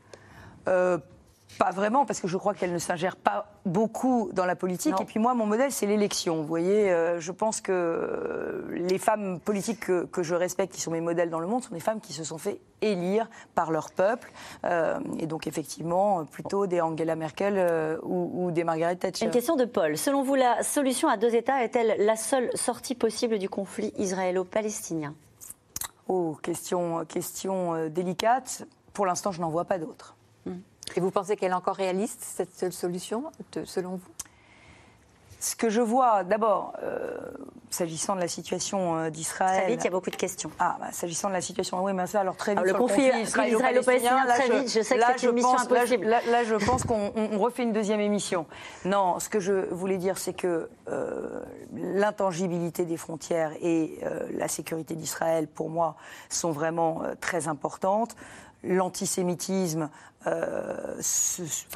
Speaker 4: Euh, pas vraiment, parce que je crois qu'elle ne s'ingère pas beaucoup dans la politique. Et puis moi, mon modèle, c'est l'élection. Vous voyez, euh, je pense que euh, les femmes politiques que, je respecte, qui sont mes modèles dans le monde, sont des femmes qui se sont fait élire par leur peuple. Euh, et donc, effectivement, plutôt des Angela Merkel ou, ou, des Margaret Thatcher.
Speaker 1: Une question de Paul. Selon vous, la solution à deux États est-elle la seule sortie possible du conflit israélo-palestinien?
Speaker 4: Oh, question, question délicate. Pour l'instant, je n'en vois pas d'autre.
Speaker 14: Et vous pensez qu'elle est encore réaliste, cette seule solution, selon vous?
Speaker 4: Ce que je vois, d'abord, euh, s'agissant de la situation euh, d'Israël.
Speaker 1: Très vite, il y a beaucoup de questions.
Speaker 4: Ah, bah, s'agissant de la situation, oui, mais ça, alors très vite.
Speaker 1: le conflit israélo-palestinien, très vite, je sais que c'est une mission impossible.
Speaker 4: Là, je pense qu'on refait une deuxième émission. Non, ce que je voulais dire, c'est que euh, l'intangibilité des frontières et la sécurité d'Israël, pour moi, sont vraiment très importantes l'antisémitisme, euh,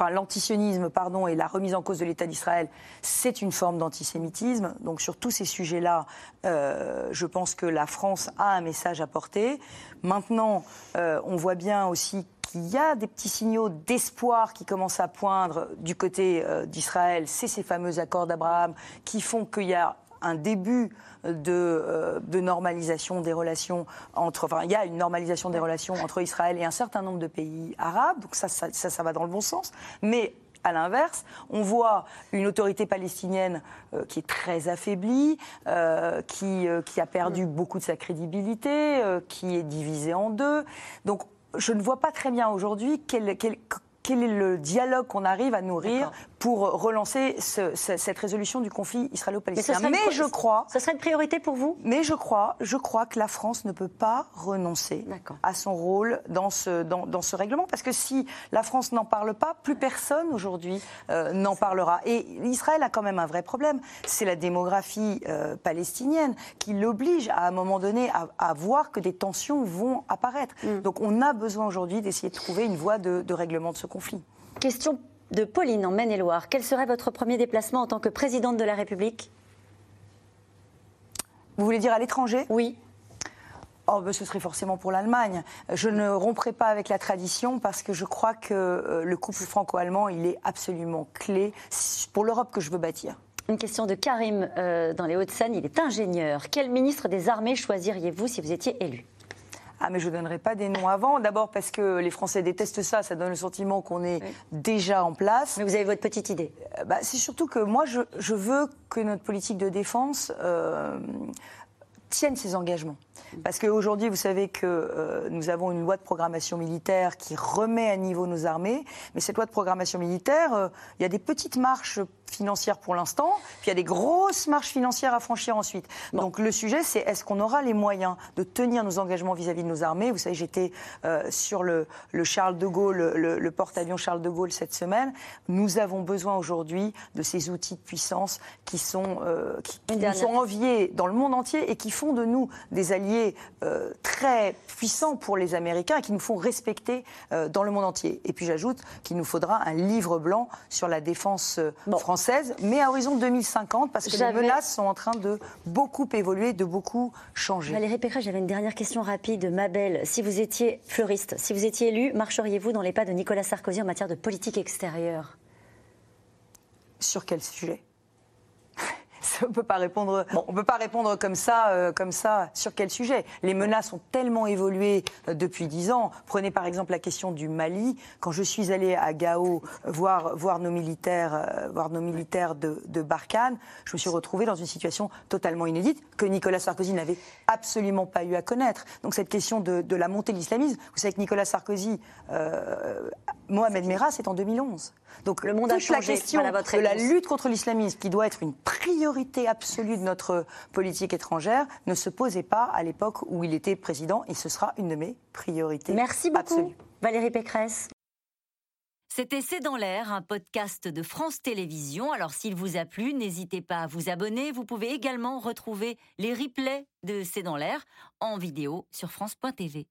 Speaker 4: l'antisionisme, pardon, et la remise en cause de l'État d'Israël, c'est une forme d'antisémitisme. Donc sur tous ces sujets-là, euh, je pense que la France a un message à porter. Maintenant, euh, on voit bien aussi qu'il y a des petits signaux d'espoir qui commencent à poindre du côté d'Israël. C'est ces fameux accords d'Abraham qui font qu'il y a un début de, de, normalisation des relations entre. Enfin, il y a une normalisation des relations entre Israël et un certain nombre de pays arabes, donc ça, ça, ça, va dans le bon sens. Mais à l'inverse, on voit une autorité palestinienne euh, qui est très affaiblie, euh, qui, euh, qui, a perdu beaucoup de sa crédibilité, qui est divisée en deux. Donc je ne vois pas très bien aujourd'hui quel, quel, quel est le dialogue qu'on arrive à nourrir pour relancer cette résolution du conflit israélo-palestinien. Mais, je crois.
Speaker 1: Ce serait une priorité pour vous?
Speaker 4: Mais je crois, je crois que la France ne peut pas renoncer à son rôle dans ce, dans, ce règlement. Parce que si la France n'en parle pas, plus personne aujourd'hui euh, n'en parlera. Et Israël a quand même un vrai problème. C'est la démographie euh, palestinienne qui l'oblige à un moment donné à, voir que des tensions vont apparaître. Mm. Donc on a besoin aujourd'hui d'essayer de trouver une voie de, de règlement de ce conflit.
Speaker 1: Question de Pauline en Maine-et-Loire. Quel serait votre premier déplacement en tant que présidente de la République?
Speaker 4: Vous voulez dire à l'étranger?
Speaker 1: Oui.
Speaker 4: Oh, ben, ce serait forcément pour l'Allemagne. Je ne romprai pas avec la tradition parce que je crois que euh, le couple franco-allemand, il est absolument clé pour l'Europe que je veux bâtir.
Speaker 1: Une question de Karim euh, dans les Hauts-de-Seine. Il est ingénieur. Quel ministre des Armées choisiriez-vous si vous étiez élu?
Speaker 4: Ah, mais je ne donnerai pas des noms avant. D'abord parce que les Français détestent ça. Ça donne le sentiment qu'on est déjà en place.
Speaker 1: Mais vous avez votre petite idée.
Speaker 4: Euh, bah, c'est surtout que moi, je, je, veux que notre politique de défense euh, tienne ses engagements. Parce qu'aujourd'hui, vous savez que euh, nous avons une loi de programmation militaire qui remet à niveau nos armées. Mais cette loi de programmation militaire, il y a des petites marches financières pour l'instant, puis il y a des grosses marches financières à franchir ensuite. Donc le sujet, c'est est-ce qu'on aura les moyens de tenir nos engagements vis-à-vis de nos armées? Vous savez, j'étais euh, sur le, Charles de Gaulle, le, porte-avions Charles de Gaulle cette semaine. Nous avons besoin aujourd'hui de ces outils de puissance qui sont, euh, qui, nous sont enviés dans le monde entier et qui font de nous des alliés euh, très puissants pour les Américains et qui nous font respecter dans le monde entier. Et puis j'ajoute qu'il nous faudra un livre blanc sur la défense française mais à horizon 2050, parce que les menaces sont en train de beaucoup évoluer, de beaucoup changer.
Speaker 1: Valérie Pécresse, j'avais une dernière question rapide. Mabel, si vous étiez fleuriste, si vous étiez élu, marcheriez-vous dans les pas de Nicolas Sarkozy en matière de politique extérieure?
Speaker 4: Sur quel sujet? On peut pas répondre. On peut pas répondre comme ça, euh, comme ça. Sur quel sujet? Les menaces ont tellement évolué euh, depuis dix ans. Prenez par exemple la question du Mali. Quand je suis allée à Gao voir voir nos militaires, euh, voir nos militaires de, de Barkhane, je me suis retrouvée dans une situation totalement inédite que Nicolas Sarkozy n'avait absolument pas eu à connaître. Donc cette question de, de la montée de l'islamisme. Vous savez que Nicolas Sarkozy, Mohamed Merah, c'est en 2011. Donc le monde a changé. La question de la lutte contre l'islamisme, qui doit être une priorité absolue de notre politique étrangère, ne se posait pas à l'époque où il était président, et ce sera une de mes priorités.
Speaker 1: Merci beaucoup, Valérie Pécresse.
Speaker 6: C'était C'est dans l'air, un podcast de France Télévisions. Alors s'il vous a plu, n'hésitez pas à vous abonner. Vous pouvez également retrouver les replays de C'est dans l'air en vidéo sur France.tv.